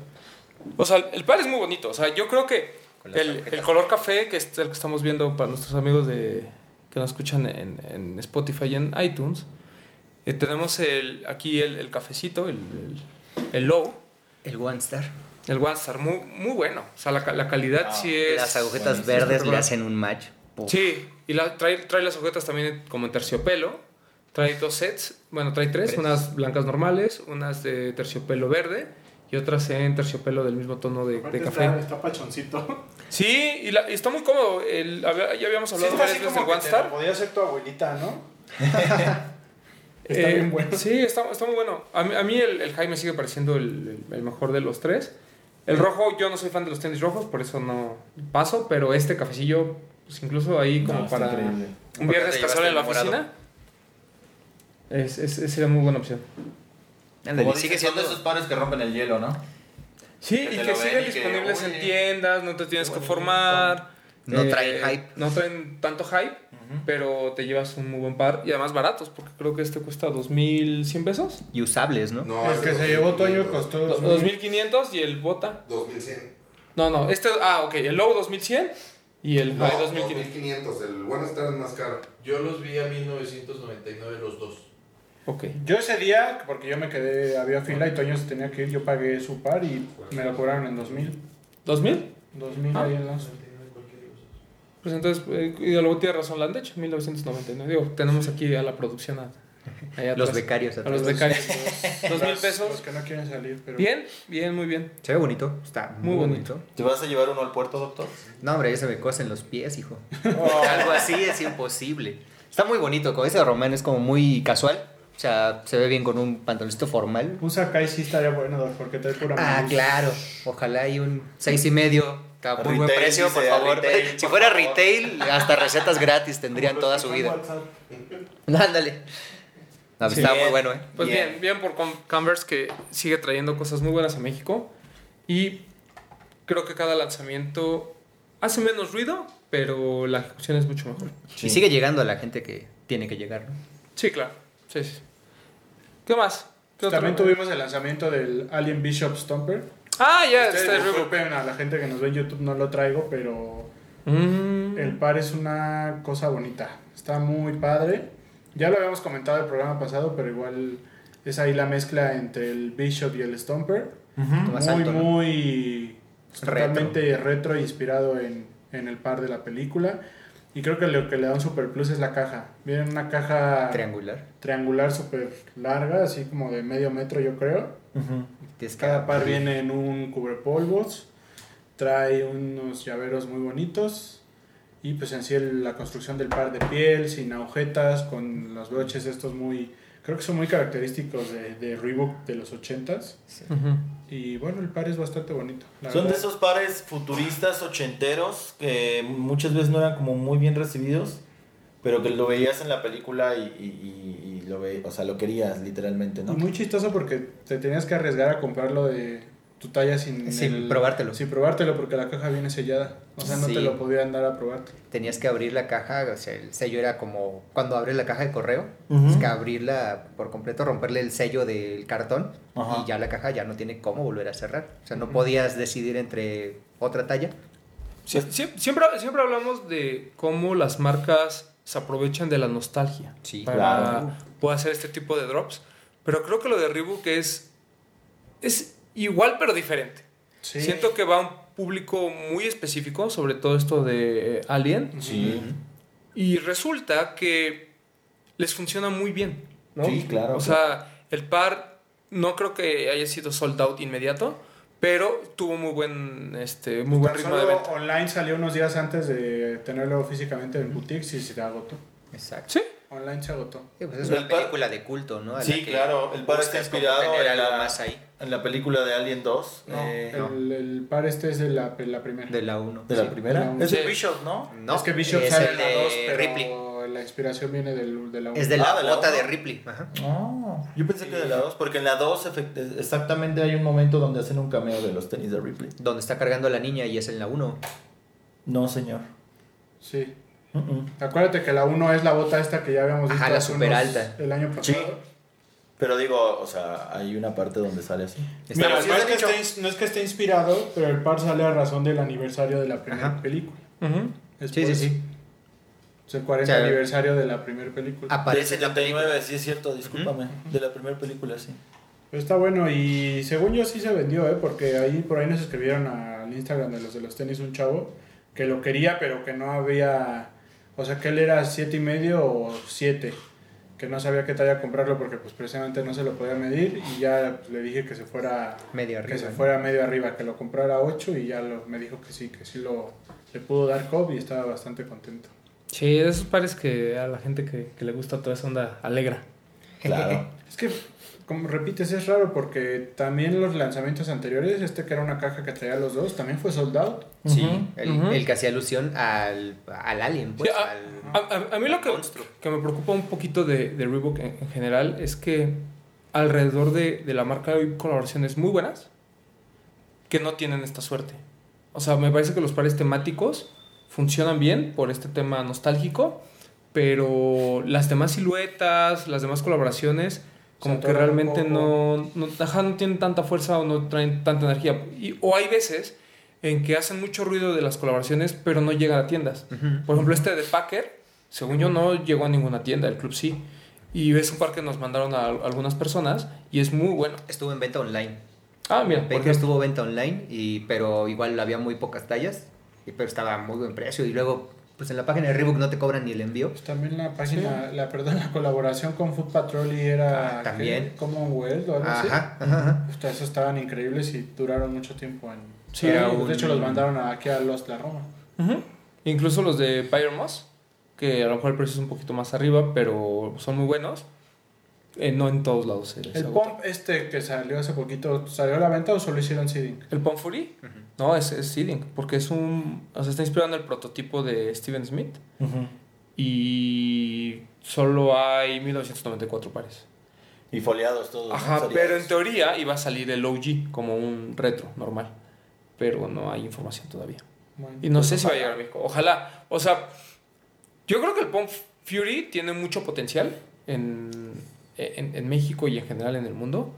O sea, el par es muy bonito. O sea, yo creo que el, el color café, que es el que estamos viendo para nuestros amigos de, que nos escuchan en, en Spotify y en iTunes, eh, tenemos el, aquí el, el cafecito, el, el, el low, El One Star. el One Star, muy, muy bueno. O sea, la, la calidad Ah, sí es... Las agujetas verdes le hacen un match. Puf. Sí, y la, trae, trae las agujetas también como en terciopelo. Trae dos sets, bueno, trae tres, Tres. unas blancas normales, unas de terciopelo verde y otras en terciopelo del mismo tono de, de está, café. está pachoncito. Sí, y, la- y está muy cómodo. El, había- ya habíamos Sí, hablado está varias así veces como del One Star. podía hacer tu abuelita, ¿no? está Eh, bien bueno. Sí, está, está muy bueno. A mí, a mí el, el high me sigue pareciendo el, el- el mejor de los tres. El rojo, yo no soy fan de los tenis rojos, por eso no paso, pero este cafecillo, pues incluso ahí como No, para increíble. un ¿Por qué viernes casual en la el oficina, es, es, es- sería muy buena opción. Como sigue siendo. esos pares que rompen el hielo, ¿no? Sí, Que y que siguen que, disponibles en tiendas, no te tienes que formar. No eh, traen hype. No traen tanto hype, pero te llevas un muy buen par y además baratos, porque creo que este cuesta 2.100 pesos. Y usables, ¿no? No, el es que de se llevó Toño 2500. costó Do- 2000. 2.500 y el bota. 2100. No, no, este, ah, ok, el low 2.100 y el No, high 2.500. 2500. El One Star es más caro. Yo los vi a 1999 los dos. Ok. Yo ese día, porque yo me quedé, había fila y Toño se tenía que ir, yo pagué su par y me lo cobraron en 2000. ¿2.000? 2000 Ah. ahí en los. Pues entonces, eh, y luego tiene razón la han hecho, 1999. Digo, tenemos aquí a la producción a, Los atrás. becarios. A atrás. los becarios. Dos mil pesos. Los que no quieren salir, pero. Bien, bien, muy bien. Se ve bonito. Está Muy muy, bonito. bonito. ¿Te vas a llevar uno al puerto, doctor? No, hombre, ya se me cosen los pies, hijo. Algo así es imposible. Está muy bonito. Con ese román es como muy casual. O sea, se ve bien con un pantaloncito formal. Un Sakai sí estaría bueno, porque trae pura Ah, claro. Ojalá y un seis y medio. Está muy buen precio, por favor. retail, si fuera retail, hasta recetas gratis tendrían toda su vida. Ándale. No, pues Sí, está bien. muy bueno, ¿eh? Pues bien, bien por Converse que sigue trayendo cosas muy buenas a México. Y creo que cada lanzamiento hace menos ruido, pero la ejecución es mucho mejor. Y sigue llegando a la gente que tiene que llegar, ¿no? Sí, claro. Sí, sí. ¿Qué más? ¿Qué otro? También tuvimos el lanzamiento del Alien Bishop Stomper. Ah, ya, está disculpen a la gente que nos ve en YouTube, no lo traigo, pero Mm. el par es una cosa bonita. Está muy padre. Ya lo habíamos comentado el programa pasado, pero igual es ahí la mezcla entre el Bishop y el Stomper. Muy, alto, ¿no? muy Retro. totalmente retro, inspirado en, en el par de la película. Y creo que lo que le da un super plus es la caja. Viene en una caja Triangular. triangular súper larga, así como de medio metro yo creo. Cada par viene en un cubrepolvos, trae unos llaveros muy bonitos y pues en sí el- la construcción del par de piel, sin agujetas, con los broches estos muy, creo que son muy característicos de, de Reebok de los 80s. Ujú. Y bueno, el par es bastante bonito. la Son de esos pares futuristas ochenteros que muchas veces no eran como muy bien recibidos, pero que lo veías en la película y, y, y- y lo ve, o sea, lo querías literalmente, ¿no? Y muy chistoso porque te tenías que arriesgar a comprarlo de tu talla sin, Sin probártelo. Sin probártelo porque la caja viene sellada. O sea, no Sí. te lo podían dar a probarte. Tenías que abrir la caja, o sea, el sello era como cuando abres la caja de correo, tienes que abrirla por completo, romperle el sello del cartón Ajá. y ya la caja ya no tiene cómo volver a cerrar. O sea, no podías decidir entre otra talla. Sie- sie- siempre, siempre hablamos de cómo las marcas se aprovechan de la nostalgia Sí, para claro. poder hacer este tipo de drops. Pero creo que lo de Reebok es, es igual pero diferente. Sí. Siento que va a un público muy específico, sobre todo esto de Alien. Sí, Y resulta que les funciona muy bien. ¿no? Sí, claro, O sea, el par no creo que haya sido sold out inmediato, pero tuvo muy buen, este, muy buen ritmo de venta. online salió unos días antes de tenerlo físicamente en boutiques y se agotó. Exacto. Sí. Online se agotó. Sí, pues es El una par- película de culto, ¿no? A la Sí, que claro, el par está inspirado en algo la- más ahí, en la película de Alien 2. No, eh, el, el par este es de la, la primera. de la 1. ¿De la primera? Sí. Es de Sí. Bishop, ¿no? No, es que Bishop es sale el en la de 2, pero Ripley. la inspiración viene del, de la 1. Es de la Ah, ¿de la bota de Ripley. Ajá. Ah, yo pensé que de la 2, porque en la 2 efect- exactamente hay un momento donde hacen un cameo de los tenis de Ripley. Donde está cargando a la niña y es en la 1. No, señor. Sí. Mm-mm. Acuérdate que la 1 es la bota esta que ya habíamos Ajá, visto la hace super unos- alta. el año pasado. Sí. Pero digo, o sea, hay una parte donde sale así. Pero no, es que dicho- esté, no es que esté inspirado, pero el par sale a razón del aniversario de la primera Ajá. película. Es Sí, sí, sí. Es el 40 O sea, aniversario de la primera película. Aparece en la 79, sí es cierto, discúlpame. De la primera película, sí. Pero está bueno y según yo sí se vendió, ¿eh? porque ahí por ahí nos escribieron al Instagram de los de los tenis un chavo que lo quería pero que no había, o sea que él era siete y medio o 7, que no sabía qué talla comprarlo porque pues precisamente no se lo podía medir y ya le dije que se fuera medio que arriba. se ¿no? fuera medio arriba, que lo comprara 8 y ya lo, me dijo que sí, que sí lo le pudo dar Cobb y estaba bastante contento. Sí, de esos pares que a la gente que, que le gusta toda esa onda alegra. Claro. Es que, como repites, es raro porque también los lanzamientos anteriores, este que era una caja que traía los dos, también fue soldado. Sí, Ujú, el, que hacía alusión al, al alien, pues. Sí, a- al- A, a- a mí lo que, monstruo. que me preocupa un poquito de, de Reebok en, en general es que alrededor de, de la marca hay colaboraciones muy buenas que no tienen esta suerte. O sea, me parece que los pares temáticos funcionan bien por este tema nostálgico, pero las demás siluetas, las demás colaboraciones, como que realmente no, no, ajá, no tienen tanta fuerza o no traen tanta energía. Y, o hay veces en que hacen mucho ruido de las colaboraciones, pero no llegan a tiendas. Por ejemplo, este de Packer, según yo, no llegó a ninguna tienda, el club sí. Y es un par que nos mandaron a algunas personas y es muy bueno. Estuvo en venta online. Ah, mira, Baker estuvo venta online, y, pero igual había muy pocas tallas, y, pero estaba a muy buen precio. Y luego, pues en la página de Reebok no te cobran ni el envío. Pues también la página, la, perdón, la colaboración con Food Patrol y era Ah, también. Commonwealth o algo así. Ajá, esos estaban increíbles y duraron mucho tiempo. En, Sí, de era de hecho los mandaron aquí a Los La Roma. Incluso los de Pyre Moss, que a lo mejor el precio es un poquito más arriba, pero son muy buenos. Eh, no en todos lados se les El agota. pump este que salió hace poquito, ¿salió a la venta o solo hicieron seeding? ¿El Pump Fury? No, es, es seeding, porque es un... O sea, está inspirado en el prototipo de Steven Smith y solo hay 1994 pares. Y foliados todos. Ajá, pero en teoría iba a salir el OG como un retro normal, pero no hay información todavía. Bueno, Y no pues sé si va a ojalá. llegar a México. Ojalá. O sea, yo creo que el Pump Fury tiene mucho potencial en, en, en México y en general en el mundo.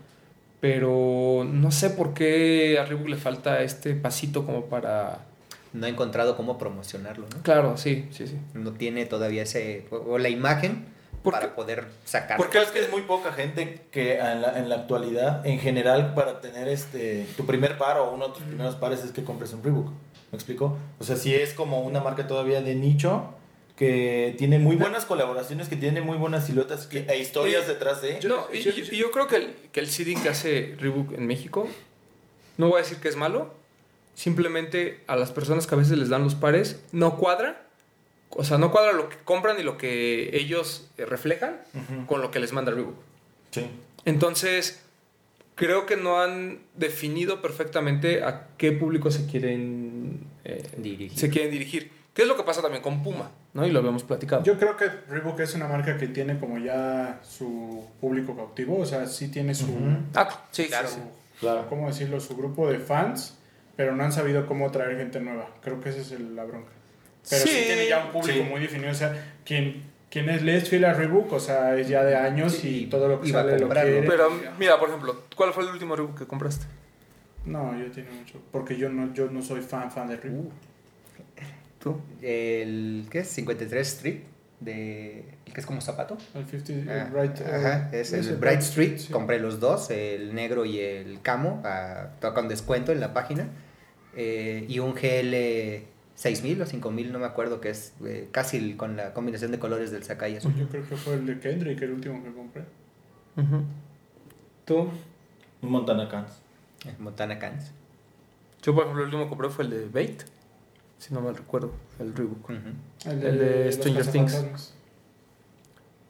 Pero no sé por qué a Reebok le falta este pasito como para... No ha encontrado cómo promocionarlo, ¿no? Claro, sí, sí, sí. No tiene todavía ese. O, la imagen para poder sacar. Porque es que es muy poca gente que en la, en la actualidad, en general, para tener este tu primer par o uno de tus primeros pares es que compres un Reebok. ¿Me explico? O sea, si es como una marca todavía de nicho que tiene muy buenas colaboraciones, que tiene muy buenas siluetas que- e historias detrás de. No, y, y- y yo creo que el, que el seeding que hace Reebok en México, no voy a decir que es malo, simplemente a las personas que a veces les dan los pares, no cuadra, o sea, no cuadra lo que compran y lo que ellos eh, reflejan con lo que les manda Reebok. Sí. Entonces, creo que no han definido perfectamente a qué público se quieren, eh, Dirigir. se quieren dirigir. ¿Qué es lo que pasa también con Puma? ¿no? Y lo habíamos platicado. Yo creo que Reebok es una marca que tiene como ya su público cautivo, o sea, sí tiene su, Ah, sí, Claro. sí, sí. Claro. ¿cómo decirlo? Su grupo de fans, pero no han sabido cómo traer gente nueva. Creo que esa es el- la bronca. Pero sí, Sí, tiene ya un público sí. muy definido, o sea, quien, quien es les fiel a Reebok, o sea, es ya de años Sí, y todo lo que iba a sale lo quiere. Pero mira, por ejemplo, ¿cuál fue el último Reebok que compraste? No, yo tiene mucho, porque yo no, yo no soy fan, fan de Reebok. ¿Tú? El, ¿qué es? 53 Street, de, el que es como zapato. El 50, Ah, el Bright, eh, ajá, es el Bright Street. sí. Compré los dos, el negro y el camo, a, todo con descuento en la página. Eh, y un GL 6000 o 5000, no me acuerdo, que es eh, casi el- con la combinación de colores del Sakai azul. Yo creo que fue el de Kendrick, el último que compré. ¿Tú? Montana Cans. Eh, Montana Cans. Yo, por ejemplo, el último que compré fue el de Bait, si no mal recuerdo, el Reebok. Ujú. El El de los Stranger Things.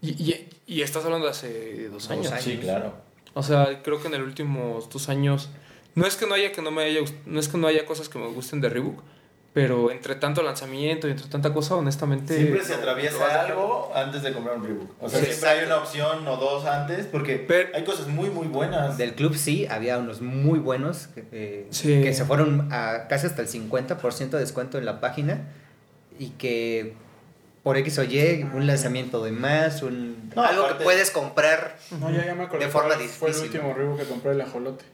Y, y, y estás hablando de hace dos años. años. Sí, claro. O sea, creo que en los últimos dos años. No es que no haya que no me haya no es que no haya cosas que me gusten de Reebok, pero entre tanto lanzamiento y entre tanta cosa, honestamente. Siempre se atraviesa algo antes de comprar un Reebok. O sea, Sí, siempre hay una opción o dos antes, porque Pero- hay cosas muy, muy buenas. Del club sí, había unos muy buenos que, eh, Sí. que se fueron a casi hasta el 50% de descuento en la página y que por X o Y, un lanzamiento de más, un, No, algo aparte- que puedes comprar. No, ya, ya me acordé. De forma cuál Fue el difícil. último Reebok que compré, el ajolote.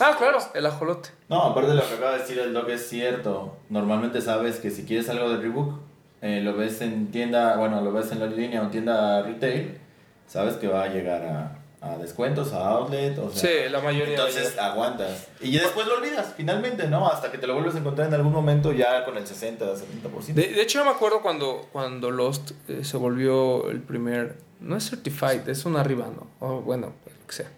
Ah, claro, el ajolote. No, aparte de lo que acaba de decir el Doc es cierto. Normalmente sabes que si quieres algo de Reebok, eh, lo ves en tienda, bueno, lo ves en la línea o en tienda retail, sabes que va a llegar a, a descuentos, a outlet, o sea, Sí, la mayoría. entonces aguantas. Y ya después lo olvidas, finalmente, ¿no? Hasta que te lo vuelves a encontrar en algún momento ya con el 60, 70%. De, de hecho, yo me acuerdo cuando, cuando Lost eh, se volvió el primer. No es certified, es un arriba, ¿no? O bueno, lo que sea.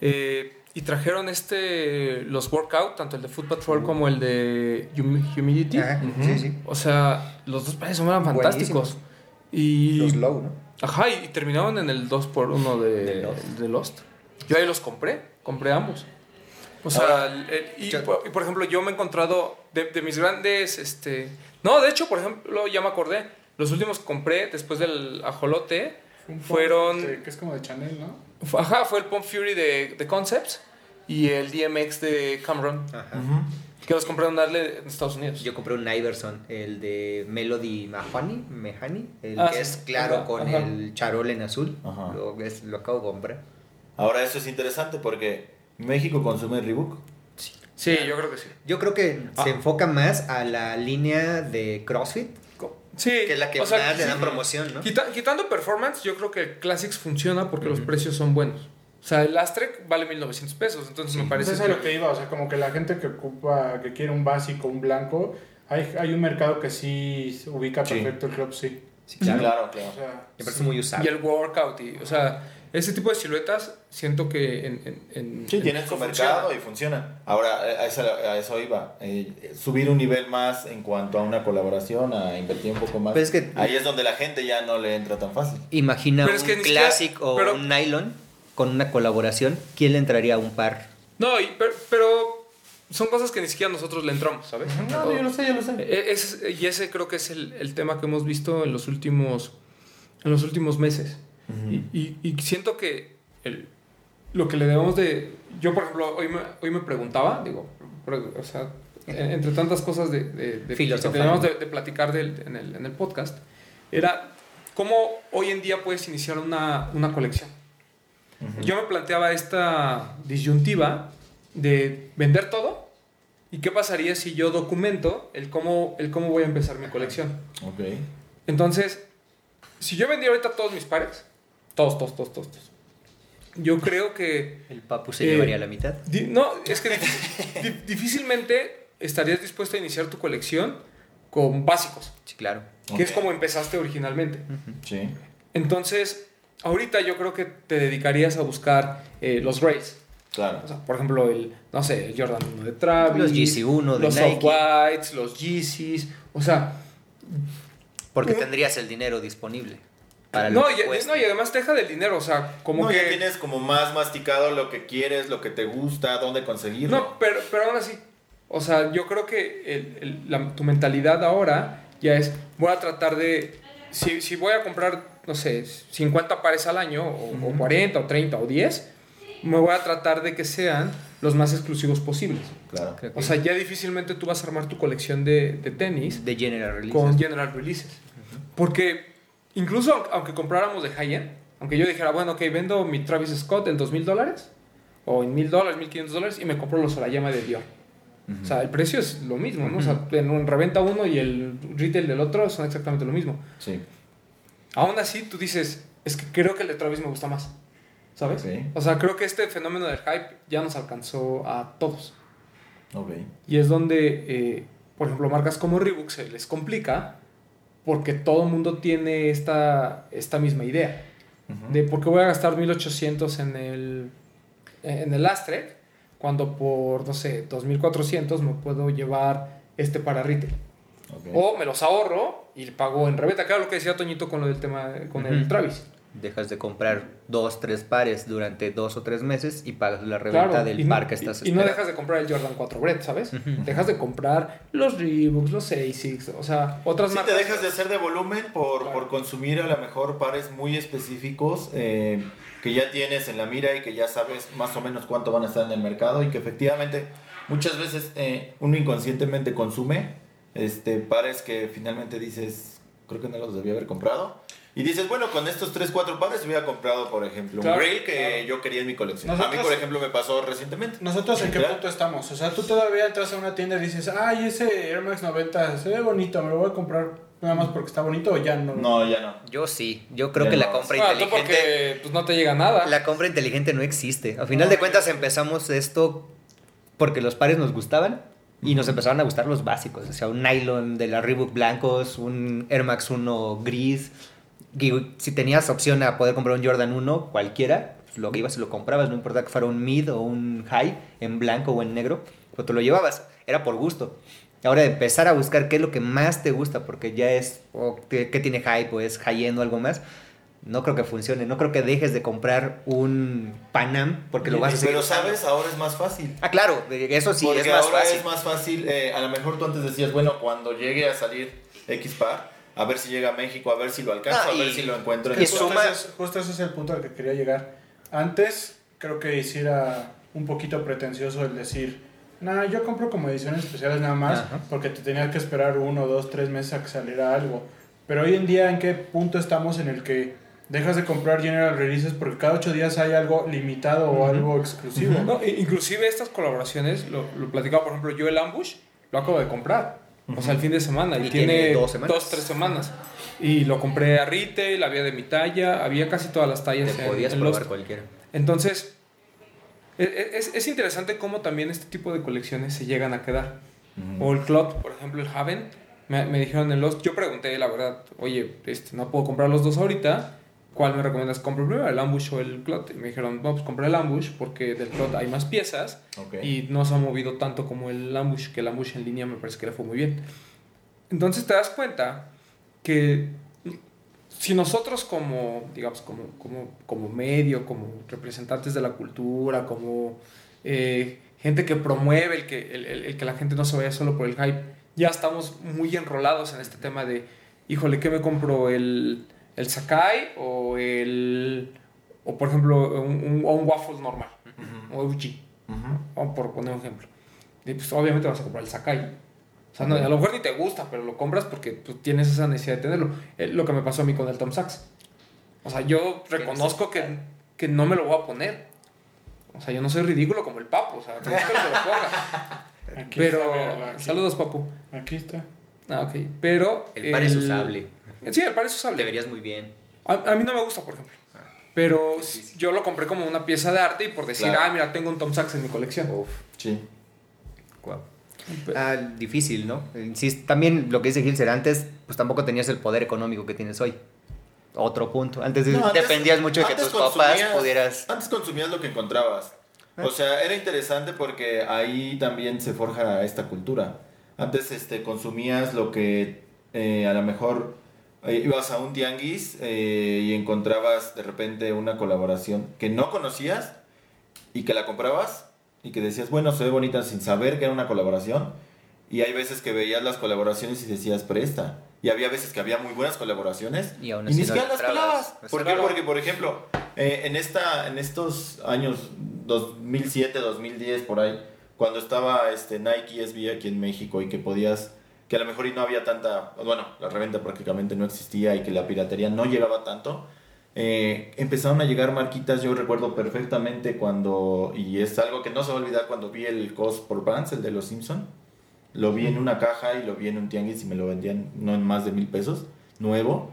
Eh, y trajeron este los workout, tanto el de Foot Patrol como el de Hum- Humidity. Ajá, Sí, sí. O sea, los dos pares eran fantásticos. Buenísimos. Y. Los low, ¿no? Ajá, y, y terminaron en el 2x1 de, De Lost. de Lost. Yo ahí los compré, compré ambos. O sea, Ahora, el- el- y, yo- por, y por ejemplo, yo me he encontrado de, de mis grandes, este... No, de hecho, por ejemplo, ya me acordé, los últimos que compré después del ajolote, Fueron- que es como de Chanel, ¿no? Ajá, fue el Pump Fury de, de Concepts y el DMX de Cameron, Ajá. Ujú. que los compré en Darle en Estados Unidos. Yo compré un Iverson, el de Melody Mahoney, Mehani, el Ah, que sí. es claro Ajá, con ajá. el charol en azul. Ajá. Lo, es- lo acabo de comprar. Ahora eso es interesante porque México consume Reebok. Sí, yo creo que sí. Yo creo que Ah. se enfoca más a la línea de CrossFit, Sí, que es la que o sea, más le dan sí. promoción, ¿no? Quita- quitando performance, yo creo que el Classics funciona porque los precios son buenos. O sea, el Astrek vale 1900 pesos, entonces me parece. eso es a lo que iba, o sea, como que la gente que ocupa, que quiere un básico, un blanco, hay, hay un mercado que sí ubica Sí. perfecto el club, sí. Sí, Sí, claro. claro, claro. O sea, Me parece sí. muy Y usable. el workout, y, o sea, ese tipo de siluetas siento que en. en, en- Sí, en tienen su mercado funciona. y funciona. Ahora, a eso, a eso iba. Eh, subir un nivel más en cuanto a una colaboración, a invertir un poco más. Pero es que- Ahí es donde la gente ya no le entra tan fácil. Imagina Pero es un que ni siquiera- Classic o pero- un Nylon con una colaboración. ¿Quién le entraría a un par? No, y- pero, pero son cosas que ni siquiera nosotros le entramos, ¿sabes? No, yo lo sé, yo lo sé. E- es- y ese creo que es el, el tema que hemos visto en los últimos, en los últimos meses. Y, y- y siento que el- lo que le debemos de... Yo, por ejemplo, hoy me, hoy me preguntaba, digo, o sea, en- entre tantas cosas de, de, de- que teníamos de, de platicar del- en, el, en el podcast, era cómo hoy en día puedes iniciar una, una colección. Yo me planteaba esta disyuntiva de vender todo y qué pasaría si yo documento el cómo, el cómo voy a empezar mi colección. Ok. Entonces, si yo vendía ahorita todos mis pares, todos, todos, todos, todos, todos, yo creo que... El papu se Eh, llevaría la mitad. di- no, es que difícil- di- difícilmente estarías dispuesto a iniciar tu colección con básicos, Sí, claro. que es como empezaste originalmente. Sí. Entonces, ahorita yo creo que te dedicarías a buscar eh, los grays. Claro. O sea, por ejemplo, el, no sé, el Jordan 1 de Travis. Los GC1 de Los Nike. Off-Whites, los Yeezys. O sea, Porque tendrías el dinero disponible. Para No y, no, y además te deja del dinero, o sea, como no, que... ya tienes como más masticado lo que quieres, lo que te gusta, dónde conseguirlo. No, pero, pero aún así, o sea, yo creo que el- el- la- tu mentalidad ahora ya es, voy a tratar de, si, si voy a comprar, no sé, 50 pares al año, o, o 40, o 30, o 10, me voy a tratar de que sean los más exclusivos posibles. Claro. O sea, ya difícilmente tú vas a armar tu colección de, de tenis de General Releases. con general releases. Porque incluso aunque- compráramos de high-end, aunque yo dijera, bueno, ok, vendo mi Travis Scott en 2.000 dólares, o en 1.000 dólares, 1.500 dólares, y me compro los Sorayama de Dior. O sea, el precio es lo mismo, ¿no? O sea, en un reventa uno y el retail del otro son exactamente lo mismo. Sí. Aún así, tú dices, es que creo que el de Travis me gusta más. ¿Sabes? Ok. O sea, creo que este fenómeno del hype ya nos alcanzó a todos. Ok. Y es donde, eh, por ejemplo, marcas como Reebok se les complica porque todo el mundo tiene esta, esta misma idea. De por qué voy a gastar 1800 en el, en el Astrek cuando por, no sé, 2400 me puedo llevar este para retail. O me los ahorro y pago en reventa. Claro lo que decía Toñito con lo del tema, con el. Travis. Dejas de comprar dos, tres pares durante dos o tres meses y pagas la reventa Claro, del y, no- par que estás y- y no dejas de comprar el Jordan 4 Bread, ¿sabes? Dejas de comprar los Reeboks, los Asics, o sea, otras Sí, te dejas de hacer de volumen por, Claro. por consumir a lo mejor pares muy específicos eh, que ya tienes en la mira y que ya sabes más o menos cuánto van a estar en el mercado y que efectivamente muchas veces eh, uno inconscientemente consume este, pares que finalmente dices, creo que no los debía haber comprado. Y dices, bueno, con estos 3, 4 pares hubiera comprado, por ejemplo, Claro, un Grail que claro. yo quería en mi colección. a mí, por ejemplo, me pasó recientemente. ¿Nosotros en qué punto estamos? O sea, tú todavía entras a una tienda y dices, ay, ese Air Max 90 se ve bonito, me lo voy a comprar nada más porque está bonito o ya no. No, ya no. Yo sí, yo creo Ya que la compra Ah, tú inteligente... porque pues, no te llega nada. La compra inteligente no existe. A final de cuentas empezamos esto porque los pares nos gustaban y nos empezaron a gustar los básicos. O sea, un nylon de la Reebok blancos, un Air Max 1 gris. Si tenías opción a poder comprar un Jordan 1 cualquiera, pues lo ibas y lo comprabas. No importa que fuera un mid o un high, en blanco o en negro, pues te lo llevabas. Era por gusto. Ahora de empezar a buscar qué es lo que más te gusta, porque ya es, o qué qué tiene hype o es high-end o algo más, no creo que funcione. No creo que dejes de comprar un Panam porque lo vas a seguir Pero sabes, ahora es más fácil. Ah, claro, eso sí, Porque es más ahora fácil. es más fácil. eh, a lo mejor tú antes decías, bueno, cuando llegue a salir X par, a ver si llega a México, a ver si lo alcanzo, Ah, a ver y- si lo encuentro en y justo, suma- ese es, justo ese es el punto al que quería llegar. Antes creo que hiciera un poquito pretencioso el decir, nah, yo compro como ediciones especiales nada más Ajá. porque te tenía que esperar uno, dos, tres meses a que saliera algo. Pero hoy en día, ¿en qué punto estamos en el que dejas de comprar general releases porque cada ocho días hay algo limitado o algo exclusivo? No, e- inclusive estas colaboraciones, lo, lo platicaba por ejemplo yo el Ambush, lo acabo de comprar. O sea, el fin de semana. Y, Y tiene, tiene dos semanas. dos, tres semanas. Y lo compré a retail, había de mi talla, había casi todas las tallas Te en- podías en probar Lost. cualquiera. Entonces, e- e- es, es interesante cómo también este tipo de colecciones se llegan a quedar. O el Club, por ejemplo, el Haven, me, me dijeron en Lost, yo pregunté la verdad, oye, este, no puedo comprar los dos ahorita, ¿cuál me recomiendas que compre primero, el Ambush o el Clot? Y me dijeron, no, pues compré el Ambush porque del Clot hay más piezas Ok. y no se ha movido tanto como el Ambush, que el Ambush en línea me parece que le fue muy bien. Entonces te das cuenta que si nosotros como, digamos, como, como, como medio, como representantes de la cultura, como eh, gente que promueve el que, el, el- el que la gente no se vaya solo por el hype, ya estamos muy enrolados en este tema de, híjole, ¿qué me compro? ¿El, el Sakai o el... o por ejemplo, un, un, o un waffle normal? O OG, Ujú. o por poner un ejemplo. Y pues obviamente vas a comprar el Sakai. O sea, no, a lo mejor ni te gusta, pero lo compras porque pues, tienes esa necesidad de tenerlo. Eh, lo que me pasó a mí con el Tom Sachs. O sea, yo reconozco que, que no me lo voy a poner. O sea, yo no soy ridículo como el Papo. O sea, no es que se lo ponga. Aquí Pero, está, aquí. saludos, Papu. Aquí está. Ah, ok. Pero. El par es usable. Sí, el par es usable. Te verías muy bien. A, a mí no me gusta, por ejemplo. Pero yo lo compré como una pieza de arte y por decir, Claro. ah, mira, tengo un Tom Sachs en mi colección. Uf, Sí. guau. Ah, difícil, ¿no? Insisto, también lo que dice Gilser, antes pues tampoco tenías el poder económico que tienes hoy. Otro punto. Antes, No, antes- dependías mucho de que tus papás pudieras... Antes consumías lo que encontrabas. O sea, era interesante porque ahí también se forja esta cultura. Antes este, consumías lo que eh, a lo mejor eh, ibas a un tianguis eh, y encontrabas de repente una colaboración que no conocías y que la comprabas y que decías, bueno, se ve bonita sin saber que era una colaboración. Y hay veces que veías las colaboraciones y decías, presta. Y había veces que había muy buenas colaboraciones Y aún y así ni no siquiera las las pelabas. ¿Por qué? Claro. Porque, por ejemplo, eh, en, esta, en estos años 2007, 2010, por ahí, cuando estaba este Nike SB aquí en México y que podías, que a lo mejor y no había tanta, bueno, la reventa prácticamente no existía y que la piratería no llegaba tanto, eh, empezaron a llegar marquitas, yo recuerdo perfectamente cuando, y es algo que no se va a olvidar cuando vi el Cos por Vans, el de los Simpson, lo vi en una caja y lo vi en un tianguis y me lo vendían no en más de mil pesos, nuevo,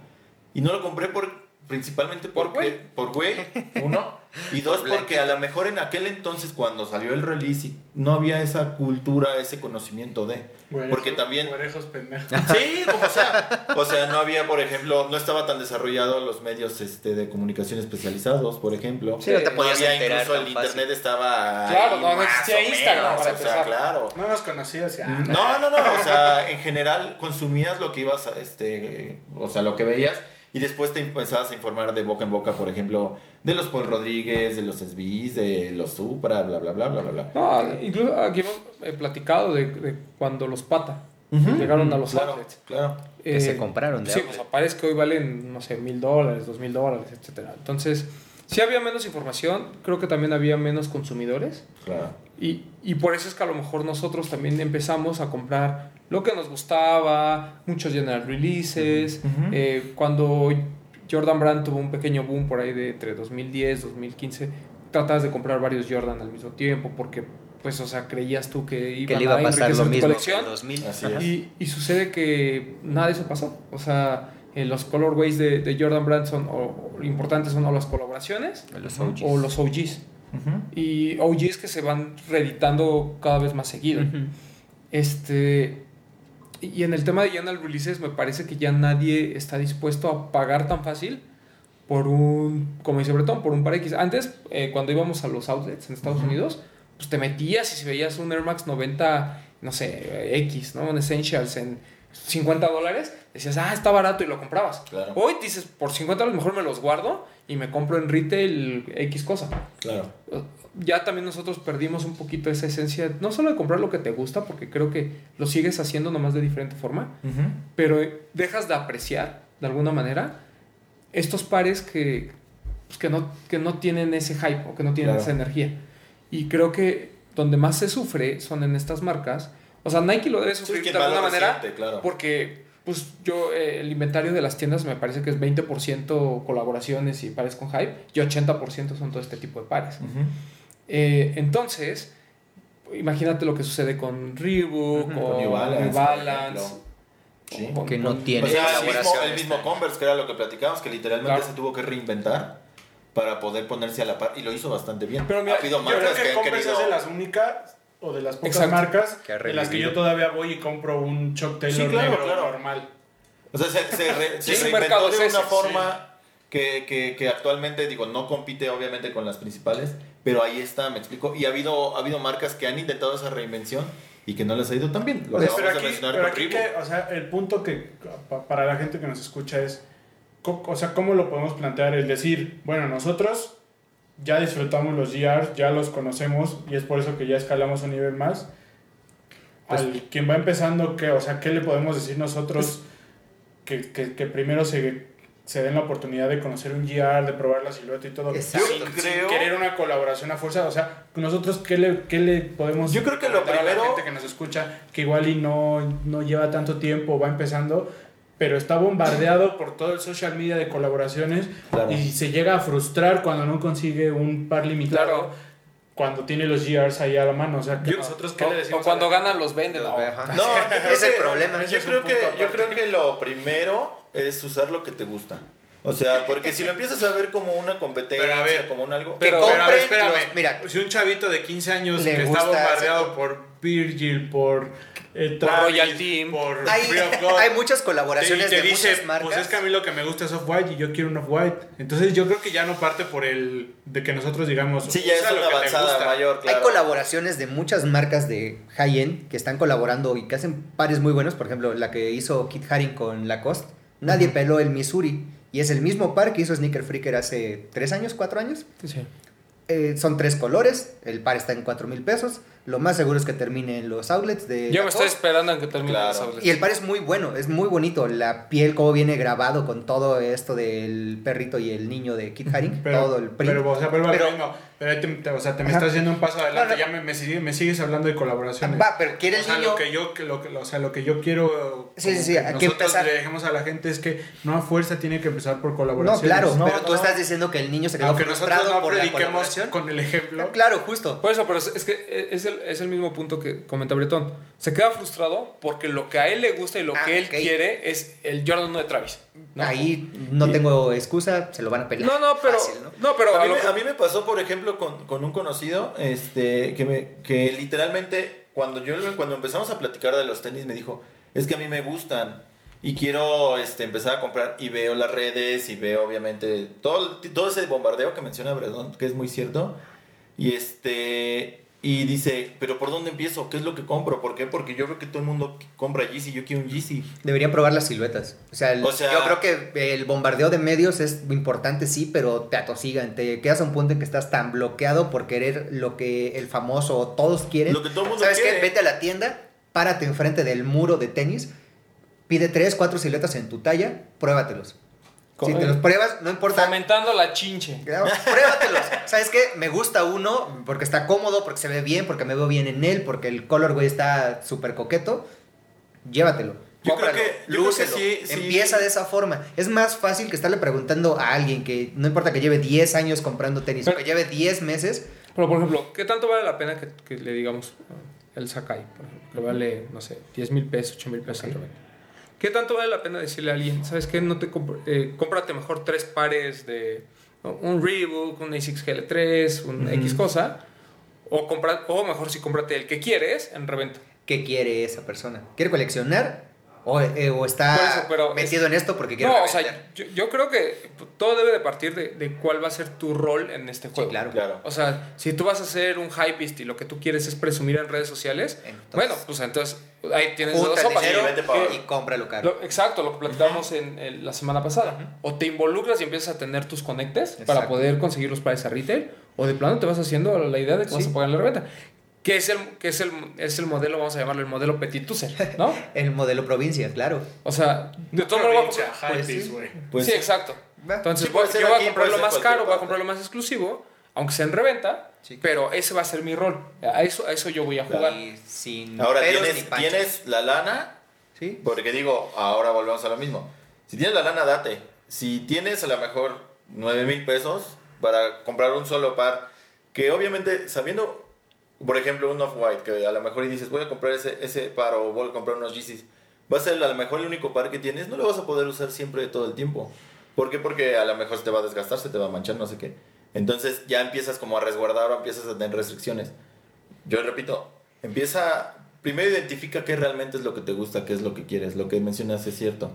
y no lo compré por principalmente Por porque, por güey, uno, y dos porque a lo mejor en aquel entonces cuando salió el release y no había esa cultura, ese conocimiento de, porque también Güerejos pendejos. Sí, sea. O sea, no había, por ejemplo, no estaba tan desarrollado los medios este, de comunicación especializados, por ejemplo. Sí, no te podías había enterar incluso el fácil. internet estaba Claro, ahí no, no existía Instagram, menos, para o sea, claro. No nos conocías ya. No, no, no, o sea, en general consumías lo que ibas a, este, o sea, lo que veías y después te empezabas a informar de boca en boca, por ejemplo, de los Paul Rodríguez, de los SBs, de los Supra, bla, bla, bla, bla, bla, bla. No, incluso aquí hemos eh, platicado de, de cuando los pata llegaron a los claro, outlets. Claro. Que se compraron de Sí, outlet. pues parece que hoy valen, no sé, mil dólares, dos mil dólares, etcétera. Entonces, sí había menos información, creo que también había menos consumidores. Claro. Y, y por eso es que a lo mejor nosotros también empezamos a comprar lo que nos gustaba, muchos general releases. Eh, cuando Jordan Brand tuvo un pequeño boom por ahí de entre 2010 2015, tratabas de comprar varios Jordan al mismo tiempo porque, pues, o sea, creías tú que, Que iban le iba a pasar enriquecer lo tu mismo que colección. en 2000. Así Ajá. es. Y, y sucede que nada de eso pasó. O sea, eh, los colorways de, de Jordan Brand son o, o importantes son o las colaboraciones Los OGs. o los OGs. Y OGs que se van reeditando cada vez más seguido. Este. Y en el tema de General Releases, me parece que ya nadie está dispuesto a pagar tan fácil por un, como dice Bretón, por un par X. Antes, eh, cuando íbamos a los outlets en Estados Unidos, pues te metías y si veías un Air Max 90, no sé, X, ¿no? Un Essentials en 50 dólares, decías, ah, está barato y lo comprabas. Claro. Hoy dices, por 50 dólares mejor me los guardo y me compro en retail X cosa Claro. Ya también nosotros perdimos un poquito esa esencia, no solo de comprar lo que te gusta, porque creo que lo sigues haciendo nomás de diferente forma, Ujú. pero dejas de apreciar de alguna manera estos pares que, pues, que, no, que no tienen ese hype o que no tienen Claro. esa energía. Y creo que donde más se sufre son en estas marcas. O sea, Nike lo debe Sí, sufrir quien de alguna manera resiente, claro. porque pues yo eh, el inventario de las tiendas me parece que es 20% colaboraciones y pares con hype y 80% son todo este tipo de pares. Ujú. Eh, entonces, imagínate lo que sucede con Reebok, Ujú, con con New Balance, New con- Que no tiene O sea, el mismo, el mismo. Converse, que era lo que platicábamos, que literalmente Claro. se tuvo que reinventar para poder ponerse a la par y lo hizo bastante bien. Pero mira, ha habido yo Yo creo marcas que, que han Converse querido... es de las únicas o de las pocas Exacto. marcas en las que yo todavía voy y compro un Chuck Taylor Sí, claro, negro claro. normal. O sea, se, se, re- se Sí, su reinventó de es una ese, forma que, que, que actualmente, digo, no compite obviamente con las principales, pero ahí está, me explico. Y ha habido, ha habido marcas que han intentado esa reinvención y que no les ha ido tan bien. Lo O sea, pero aquí, pero aquí que, o sea, el punto que pa- para la gente que nos escucha es, o sea, ¿cómo lo podemos plantear? El decir, bueno, nosotros ya disfrutamos los GRs, ya los conocemos y es por eso que ya escalamos un nivel más. Pues Al quien va empezando, ¿qué? O sea, ¿qué le podemos decir nosotros que, que, que primero se, se den la oportunidad de conocer un GR, de probar la silueta y todo? Exacto. Sin, Yo sin creo- querer una colaboración a fuerza. O sea, nosotros, ¿qué le, qué le podemos Yo creo que lo comentar a la primero- gente que nos escucha, que igual y no, no lleva tanto tiempo, va empezando, pero está bombardeado por todo el social media de colaboraciones Claro. y se llega a frustrar cuando no consigue un par limitado. Claro. Cuando tiene los GRs ahí a la mano, o sea, que Yo- nosotros qué o, le decimos. o cuando ganan los venden. no. No, creo es el problema. Yo creo, que, yo creo que lo primero es usar lo que te gusta. O sea, porque si lo empiezas a ver como una competencia, Pero a ver, como un algo... Pero, compren pero a ver, espérame. los- mira. si un chavito de 15 años que está bombardeado ese- por Virgil, por eh, Travis, Royal Team. por Hay, Free of God, hay muchas colaboraciones te de dice, muchas marcas. pues es que a mí lo que me gusta es Off-White y yo quiero un Off-White. Entonces yo creo que ya no parte por el de que nosotros digamos, Sí, ya es una que avanzada gusta. mayor, claro. Hay colaboraciones de muchas marcas de high-end que están colaborando y que hacen pares muy buenos. Por ejemplo, la que hizo Kit Haring con Lacoste, Nadie peló el Missouri. Y es el mismo par que hizo Sneaker Freaker hace tres años, cuatro años. Sí. Eh, son tres colores, el par está en cuatro mil pesos. Lo más seguro es que termine en los outlets de. Yo me estoy esperando a que termine Claro. los outlets. Y el par es muy bueno, es muy bonito. La piel, cómo viene grabado con todo esto del perrito y el niño de Kit Haring. Pero, todo el print. pero, o sea, lo Pero- mismo. Pero ahí te, te- o sea, te me Ajá. estás haciendo un paso adelante. No, no. Ya me, me, sigue- me sigues hablando de colaboraciones. Va, pero quiere el o sea, niño. lo que yo, que lo, que- o sea, lo que yo quiero Sí, sí, sí, que nosotros empezar. le dejemos a la gente es que no a fuerza tiene que empezar por No, colaboraciones. claro, No, pero tú no. estás diciendo que el niño se quedó Aunque nosotros frustrado no por la prediquemos colaboración. con el ejemplo. No, claro, justo. Por eso, pero es, es que es el, es el mismo punto que comenta Bretón. Se queda frustrado porque lo que a él le gusta y lo Ah, que él quiere es el Jordan 1 de Travis. ¿no? Ahí no tengo excusa, se lo van a pelar. No, no, pero. Fácil, ¿no? ¿no? pero a, a mí, me- que- a mí me pasó, por ejemplo, con, con un conocido este, que, me, que literalmente cuando, yo, cuando empezamos a platicar de los tenis me dijo, es que a mí me gustan y quiero este, empezar a comprar y veo las redes y veo obviamente todo, todo ese bombardeo que menciona Bredón, que es muy cierto. Y este y dice, pero ¿por dónde empiezo? ¿Qué es lo que compro? ¿Por qué? Porque yo veo que todo el mundo compra Yeezy, yo quiero un Yeezy. Deberían probar las siluetas. O sea, el- O sea- yo creo que el bombardeo de medios es importante, sí, pero te atosigan. Te quedas a un punto en que estás tan bloqueado por querer lo que el famoso todos quieren. Lo que todo el mundo ¿Sabes quiere. qué? Vete a la tienda, párate enfrente del muro de tenis, pide tres, cuatro siluetas en tu talla, pruébatelos. Si te los pruebas, no importa. Fomentando la chinche. Pruébatelos. ¿Sabes qué? Me gusta uno porque está cómodo, porque se ve bien, porque me veo bien en él, porque el color, güey, está súper coqueto. Llévatelo. Yo creo cómpralo, que- yo creo que lúcelo. sí, sí. Empieza de esa forma. Es más fácil que estarle preguntando a alguien que no importa que lleve 10 años comprando tenis o que lleve 10 meses. Pero, por ejemplo, ¿qué tanto vale la pena que, que le digamos el Sakai? Por ejemplo, que vale, no sé, 10 mil pesos, 8 mil pesos al reventa. ¿Qué tanto vale la pena decirle a alguien, sabes qué? No te compr- eh, cómprate mejor tres pares de ¿no? un Reebok, un ASICS GL3, un X cosa, o, compra, o mejor si cómprate el que quieres en reventa. ¿Qué quiere esa persona? ¿Quiere coleccionar? ¿O, eh, o está Por eso, pero metido en esto porque quiere No, o sea, yo, yo creo que todo debe de partir de, de cuál va a ser tu rol en este Sí, juego. claro. Claro. O sea, si tú vas a ser un hypeist y lo que tú quieres es presumir en redes sociales, Entonces- bueno, pues entonces ahí tienes dos sopas. Que- y cómpralo caro. lo- exacto, lo que platicamos en, en la semana pasada. O te involucras y empiezas a tener tus conectes para poder conseguir los pares a retail, o de plano te vas haciendo la idea de que vas Sí. a pagar la reventa. Que es el, que es el, es el modelo, vamos a llamarlo el modelo Petit User, ¿no? El modelo provincia, claro. O sea, de todo modo pues sí. Pues sí, exacto. Entonces Sí, voy- yo voy a comprar lo más caro, voy a comprar lo más exclusivo, aunque sea en reventa, Sí. pero ese va a ser mi rol. A eso, a eso yo voy a jugar. Y sin Ahora tienes, tienes la lana, Sí. porque digo, ahora volvemos a lo mismo. Si tienes la lana, date. Si tienes a lo mejor 9 mil pesos para comprar un solo par, que obviamente sabiendo, por ejemplo, un Off-White, que a lo mejor y dices, voy a comprar ese, ese par o voy a comprar unos Yeezys, va a ser a lo mejor el único par que tienes, no lo vas a poder usar siempre todo el tiempo. ¿Por qué? Porque a lo mejor se te va a desgastar, se te va a manchar, no sé qué. Entonces ya empiezas como a resguardar o empiezas a tener restricciones. Yo repito, empieza, primero identifica qué realmente es lo que te gusta, qué es lo que quieres, lo que mencionas es cierto.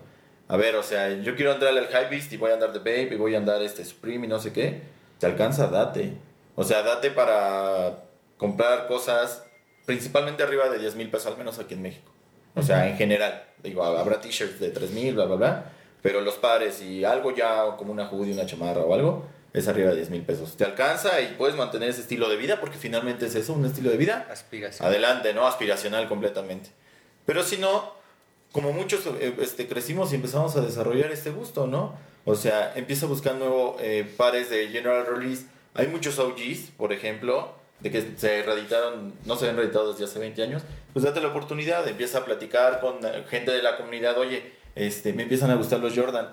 A ver, o sea, yo quiero entrar al High Beast y voy a andar de Babe y voy a andar este Supreme y no sé qué. Te alcanza, date. O sea, date para comprar cosas principalmente arriba de 10 mil pesos, al menos aquí en México. O sea, en general. Digo, habrá t-shirts de 3 mil, bla, bla, bla. Pero los pares y algo ya como una hoodie, una chamarra o algo, es arriba de 10 mil pesos. Te alcanza y puedes mantener ese estilo de vida porque finalmente es eso, un estilo de vida Aspiración. adelante, ¿no? Aspiracional completamente. Pero si no, como muchos eh, este, crecimos y empezamos a desarrollar este gusto, ¿no? O sea, empieza buscando eh, pares de General Release. Hay muchos OGs, por ejemplo, de que se reeditaron, no se han reeditado desde hace 20 años. Pues date la oportunidad, empieza a platicar con gente de la comunidad. Oye, este, me empiezan a gustar los Jordan.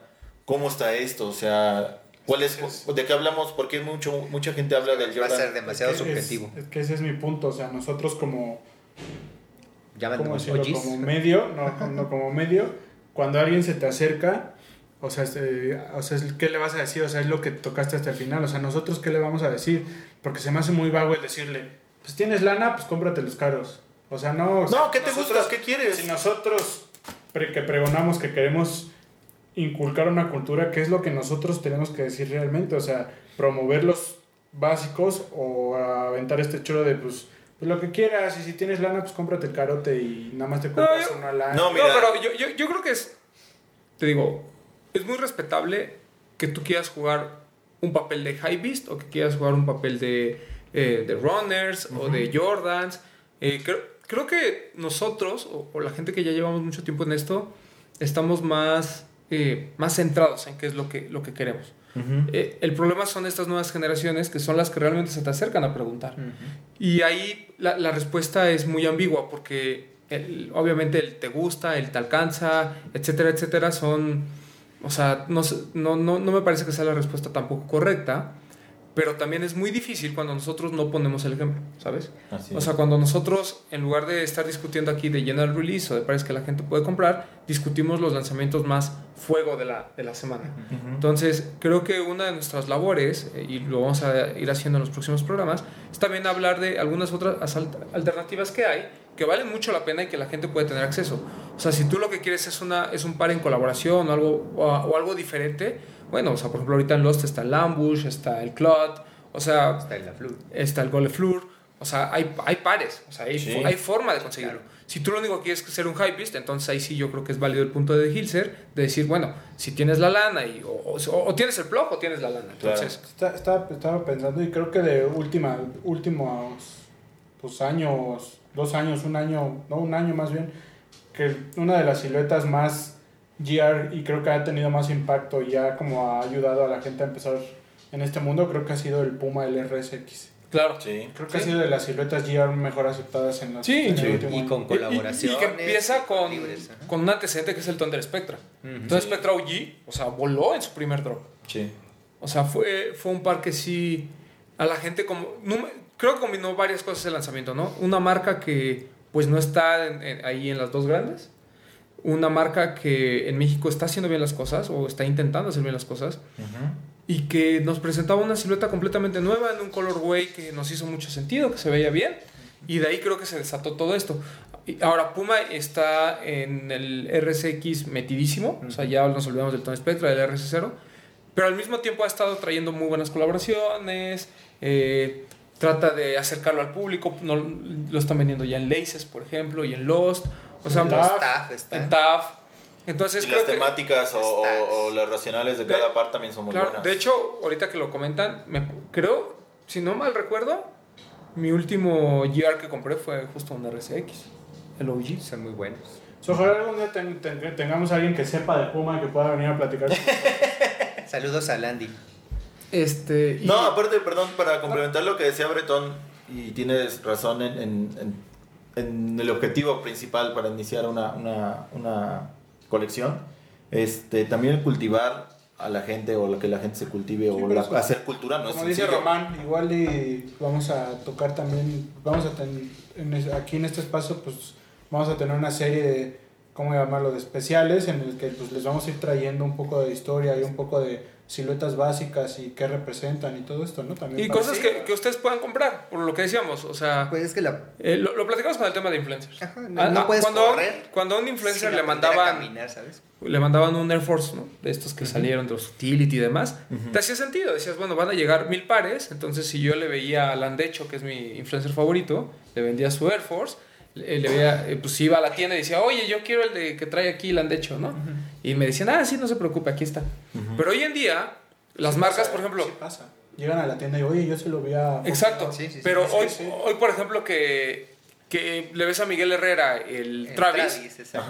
¿Cómo está esto? O sea, ¿cuál es, ¿de qué hablamos? Porque mucho, mucha gente habla del Va a ser Jordan. demasiado Es que es- subjetivo. Es, que ese es mi punto. O sea, nosotros como. OGs. como medio, no, no como medio, cuando alguien se te acerca, o sea, este, o sea, ¿qué le vas a decir? O sea, es lo que tocaste hasta el final. O sea, nosotros, ¿qué le vamos a decir? Porque se me hace muy vago el decirle, pues tienes lana, pues cómprate los caros. O sea, no. o sea, No, ¿qué te nosotros- gusta? ¿Qué quieres? Si nosotros pre- que pregonamos que queremos inculcar una cultura, ¿qué es lo que nosotros tenemos que decir realmente? O sea, promover los básicos o aventar este choro de, pues, pues lo que quieras, y si tienes lana, pues cómprate el carote y nada más te compras yo- una lana. No, No, mira. pero yo, yo, yo creo que es. Te digo, es muy respetable que tú quieras jugar un papel de high beast o que quieras jugar un papel de, eh, de runners o de Jordans. Eh, creo, creo que nosotros, o, o la gente que ya llevamos mucho tiempo en esto, estamos más, eh, más centrados en qué es lo que, lo que queremos. Eh, el problema son estas nuevas generaciones que son las que realmente se te acercan a preguntar. Y ahí la, la respuesta es muy ambigua porque el- obviamente el te gusta, el te alcanza, etcétera, etcétera, son, o sea, no, no, no, no me parece que sea la respuesta tampoco correcta, pero también es muy difícil cuando nosotros no ponemos el ejemplo, ¿sabes? Así O sea, cuando nosotros, en lugar de estar discutiendo aquí de general release o de pares que la gente puede comprar, discutimos los lanzamientos más fuego de la, de la semana. Entonces, creo que una de nuestras labores, eh, y lo vamos a ir haciendo en los próximos programas, es también hablar de algunas otras alternativas que hay que valen mucho la pena y que la gente puede tener acceso. O sea, si tú lo que quieres es, una, es un par en colaboración o algo, o, o algo diferente, bueno, o sea, por ejemplo, ahorita en Lost está el Ambush, está el Clot, o sea, Está en la flu. está el Goleflur, o sea, hay, hay pares, o sea, hay, Sí. hay forma de conseguirlo. Si tú lo único que quieres es ser un hypebeast, entonces ahí sí yo creo que es válido el punto de Hilser de decir, bueno, si tienes la lana y, o, o- o tienes el plug o tienes la lana. Claro. Entonces, Está- estaba, estaba pensando y creo que de última, últimos pues, años, dos años, un año, no, un año más bien, que una de las siluetas más GR y creo que ha tenido más impacto y ya como ha ayudado a la gente a empezar en este mundo, creo que ha sido el Puma, el RSX. claro. Sí. Creo que ha sido de las siluetas GR mejor aceptadas en, los, Sí, en sí. Y año. con Y- y- colaboraciones. Y, que empieza con, libres, ajá. con un antecedente que es el Thunder Spectra. Ujú. Entonces Spectra OG, o sea, voló en su primer drop. Sí. O sea, fue, fue un par que sí a la gente como... no creo que combinó varias cosas el lanzamiento, ¿no? Una marca que pues no está en- en- ahí en las dos grandes. Una marca que en México está haciendo bien las cosas o está intentando hacer bien las cosas. Y que nos presentaba una silueta completamente nueva en un colorway que nos hizo mucho sentido, que se veía bien. Y de ahí creo que se desató todo esto. Ahora, Puma está en el RSX metidísimo. O sea, ya nos olvidamos del Tone Spectra, del RS0. Pero al mismo tiempo ha estado trayendo muy buenas colaboraciones. eh, trata de acercarlo al público. No, lo están vendiendo ya en Laces, por ejemplo, y en Lost. O sea, Staff está. en TAF. Entonces, Y creo las que- temáticas o, o- o las racionales de De- cada par también son muy Claro, buenas. de hecho, ahorita que lo comentan, me, creo, si no mal recuerdo, mi último GR que compré fue justo un RSX, el OG. Son muy buenos. So, ojalá algún día ten- ten- tengamos a alguien que sepa de Puma que pueda venir a platicar. Saludos a Landy. Este, y- No, aparte, perdón, para complementar lo que decía Bretón, y tienes razón en, en- en- en el objetivo principal para iniciar una, una- una colección, este, también el cultivar a la gente o que la gente se cultive Sí, o la- eso- hacer cultura no es Como dice. Román, igual y vamos a tocar también, vamos a tener, en aquí en este espacio, pues vamos a tener una serie de, ¿cómo llamarlo?, de especiales en el que pues, les vamos a ir trayendo un poco de historia y un poco de siluetas básicas y qué representan y todo esto, ¿no? También y cosas que, que ustedes puedan comprar, por lo que decíamos, o sea, Pues es que la. eh, lo, lo platicamos con el tema de influencers. Ajá, no, Ah, no ah, puedes cuando, correr. cuando a un influencer le mandaban caminar, ¿sabes? le mandaban un Air Force, ¿no? De estos que salieron de los utility y demás. Te hacía sentido. Decías, bueno, van a llegar mil pares. Entonces, si yo le veía a Landecho, que es mi influencer favorito, le vendía su Air Force, le, le veía, eh, pues iba a la tienda y decía, oye, yo quiero el de que trae aquí Landecho, ¿no? Y me decían, ah, sí, no se preocupe, aquí está. Pero hoy en día, las marcas, por ejemplo, Sí pasa. Llegan a la tienda y, oye, yo se lo vi a... Exacto. Sí, sí, sí. pero hoy, sí. hoy, por ejemplo, que, que le ves a Miguel Herrera, el, El Travis.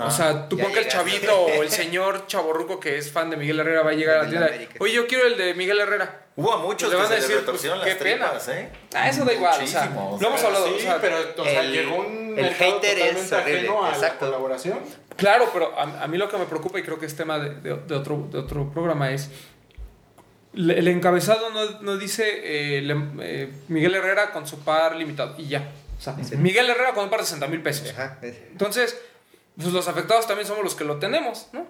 O sea, tú pon que el chavito o el señor chaborruco que es fan de Miguel Herrera va a llegar a la tienda. la. Oye, yo quiero el de Miguel Herrera. Hubo muchos Le que van a decir, pues, las qué pena. tripas, ¿eh? Ah, eso da igual. O sea, lo hemos hablado. Sí, o sea, pero o sea, el- llegó un el hater es horrible, a la exacto. colaboración. Claro, pero a, a mí lo que me preocupa, y creo que es tema de, de- de otro, de otro programa, es. le- El encabezado no, no dice eh, le- eh, Miguel Herrera con su par limitado. Y ya. Miguel Herrera con un par de 60 mil pesos. Ajá. Entonces, pues los afectados también somos los que lo tenemos, ¿no?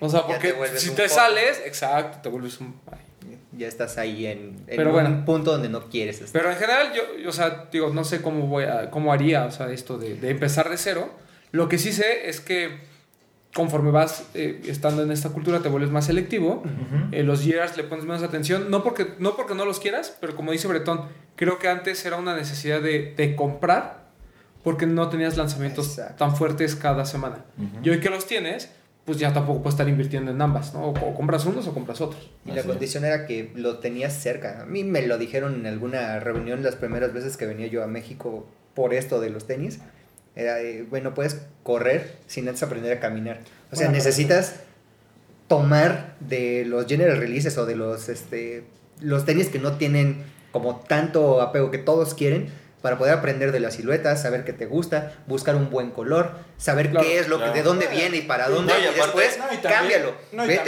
O sea, te porque si te poco. sales, exacto, te vuelves un... ay. Ya estás ahí en, en Pero un bueno. punto donde no quieres estar. Pero en general, yo, yo, o sea, digo, no sé cómo voy a, cómo haría, o sea, esto de, de empezar de cero. Lo que sí sé es que conforme vas eh, estando en esta cultura te vuelves más selectivo. Eh, los years le pones menos atención, no porque, no porque no los quieras, pero como dice Bretón, creo que antes era una necesidad de, de comprar porque no tenías lanzamientos Exacto. tan fuertes cada semana. Y hoy que los tienes, pues ya tampoco puedes estar invirtiendo en ambas, ¿no? O, o compras unos o compras otros. Y la Así condición era que lo tenías cerca. A mí me lo dijeron en alguna reunión las primeras veces que venía yo a México por esto de los tenis. Era, puedes correr sin antes aprender a caminar. O sea, Bueno, necesitas tomar de los general releases o de los, este, los tenis que no tienen como tanto apego que todos quieren para poder aprender de las siluetas, saber qué te gusta, buscar un buen color, saber Claro, qué es lo claro. que, de dónde viene y para dónde, No, y y, aparte- después No, y también- cámbialo. No, y Vete,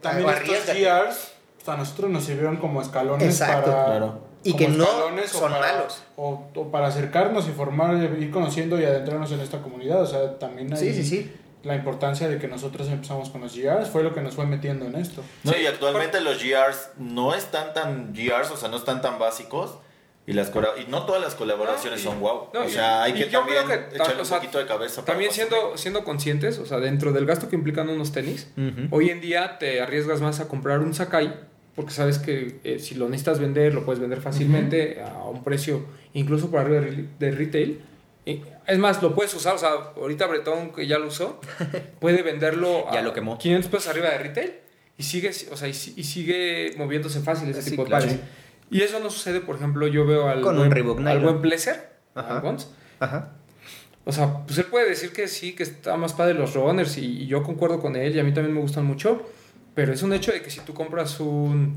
también, también estos. GRs, pues, a nosotros nos sirvieron como escalones Exacto. para... Claro. Y que no son para- malos. O, o para acercarnos y formar, ir conociendo y adentrarnos en esta comunidad. O sea, también hay Sí, sí, sí. la importancia de que nosotros empezamos con los GRs, fue lo que nos fue metiendo en esto. No, Sí, y actualmente los GRs no están tan GRs, o sea, no están tan básicos. Y, las y no todas las colaboraciones No, y- son wow. no, o y- sea, hay que también creo que, echarle o un poquito de cabeza. para También siendo, siendo conscientes, o sea, dentro del gasto que implican unos tenis, hoy en día te arriesgas más a comprar un Sakai, porque sabes que eh, si lo necesitas vender, lo puedes vender fácilmente a un precio incluso por arriba de, re- de retail. Y, es más, lo puedes usar, o sea, ahorita Bretón, que ya lo usó, puede venderlo Ya a lo quemó. 500 pesos arriba de retail y sigue, o sea, y, y sigue moviéndose fácil ese Sí, tipo claro. de pares. Y eso no sucede, por ejemplo, yo veo al, Con un buen, Reebok al buen Blazer, Ajá. al Bonds, Ajá. o sea, pues él puede decir que sí, que está más padre los runners y, y yo concuerdo con él y a mí también me gustan mucho, pero es un hecho de que si tú compras un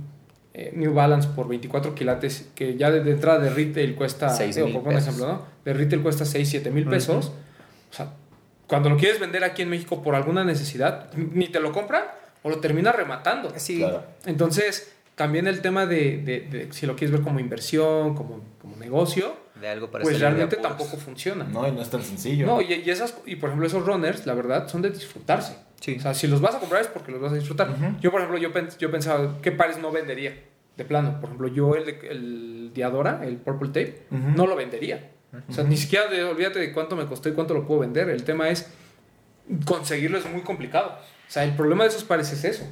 eh, New Balance por 24 quilates, que ya de, de entrada de retail cuesta, Seis digo, mil por ejemplo, ¿no? De retail cuesta 6, 7 mil pesos, o sea, cuando lo quieres vender aquí en México por alguna necesidad, ni te lo compran o lo terminas rematando. Sí. Claro. Entonces, también el tema de, de- de si lo quieres ver como inversión, como, como negocio, De algo para pues realmente tampoco funciona. No, y no es tan sencillo. No, y, y esas, y por ejemplo, esos runners, la verdad, son de disfrutarse. Sí. O sea, si los vas a comprar es porque los vas a disfrutar. Yo, por ejemplo, yo, pens- yo pensaba, ¿qué pares no vendería? De plano. Por ejemplo, yo el, de- el Diadora, el Purple Tape, no lo vendería. O sea, ni siquiera de- olvídate de cuánto me costó y cuánto lo puedo vender. El tema es conseguirlo es muy complicado. O sea, el problema de esos pares es eso.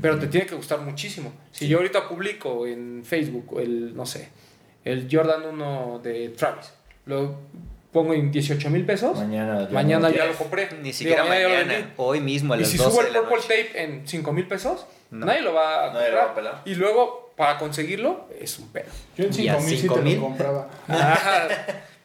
Pero te tiene que gustar muchísimo. Si yo ahorita publico en Facebook el, no sé, el Jordan 1 de Travis, lo pongo en 18 mil pesos, Mañana ya mañana ya lo compré. Ni siquiera Digo, mañana, vendí. hoy mismo a Y las si 12 subo el Purple noche. Tape en 5 mil pesos, No. nadie lo va a Nadie lo va a comprar. pelar. Y luego, para conseguirlo, es un pedo. Yo en ¿Y a 5000 sí te 5,000? lo compraba. Ajá.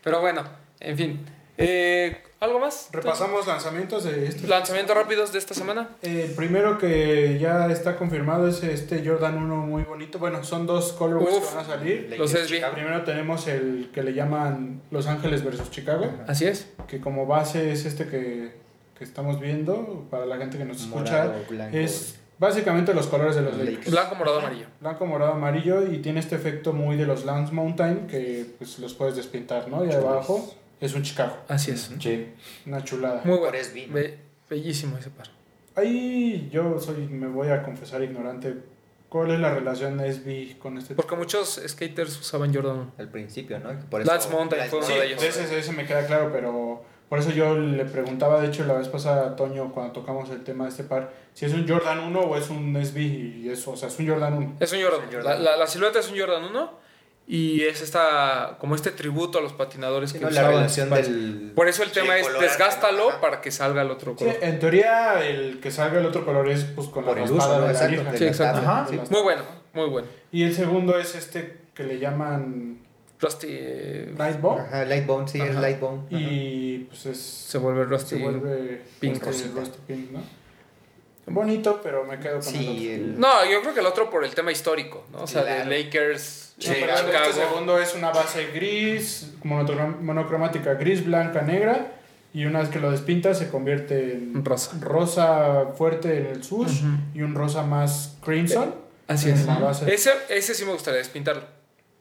Pero bueno, en fin. Eh, ¿Algo más? Repasamos lanzamientos de este. Lanzamientos rápidos de esta semana. El primero que ya está confirmado es este Jordan 1 muy bonito. Bueno, son dos colorways Uf. que van a salir. Los SB. Primero tenemos el que le llaman Los Ángeles versus Chicago, Así es. que como base es este que, que estamos viendo para la gente que nos escucha. Morado, blanco. Es básicamente los colores de los Los Lakers. Blanco, morado, amarillo. Blanco, morado, amarillo y tiene este efecto muy de los Lance Mountain que pues los puedes despintar, ¿no? Y abajo es un Chicago, Así es. Sí. una chulada. Muy bueno. Be- bellísimo ese par. Ahí yo soy, me voy a confesar ignorante. ¿Cuál es la relación SB con este Porque muchos skaters usaban Jordan 1. Al principio, ¿no? Por Lance Mountain fue uno Sí, de ellos. de ese, ese me queda claro, pero por eso yo le preguntaba, de hecho, la vez pasada a Toño, cuando tocamos el tema de este par, si es un Jordan 1 o es un SB, y eso, o sea, es un Jordan 1. Es un Jordan. Es un Jordan. La, la- la silueta es un Jordan 1 y es esta como este tributo a los patinadores Sí, que ¿no? La relación del... Por eso el Sí, tema es desgástalo para que salga el otro Sí, color. en teoría, el que salga el otro color es pues con Por la de la Exacto. Sí, exacto. tabla, Ajá. sí. Muy bueno, muy bueno. Y el segundo es este que le llaman Rusty eh, Nightball. Ajá, Lightbone, sí, es Ajá. Lightbone. Ajá. Y pues es, se vuelve Rusty. se vuelve pink. rusty pink, ¿no? Bonito, pero me quedo con Sí, el otro. el... No, yo creo que el otro por el tema histórico, ¿no? O sea, Claro. de Lakers, Sí, eh, este segundo es una base gris, monocrom- monocromática gris, blanca, negra. Y una vez que lo despintas se convierte en Rosa. rosa fuerte en el swoosh Ujú. y un rosa más crimson. Así en es. Ese, ese sí me gustaría despintarlo,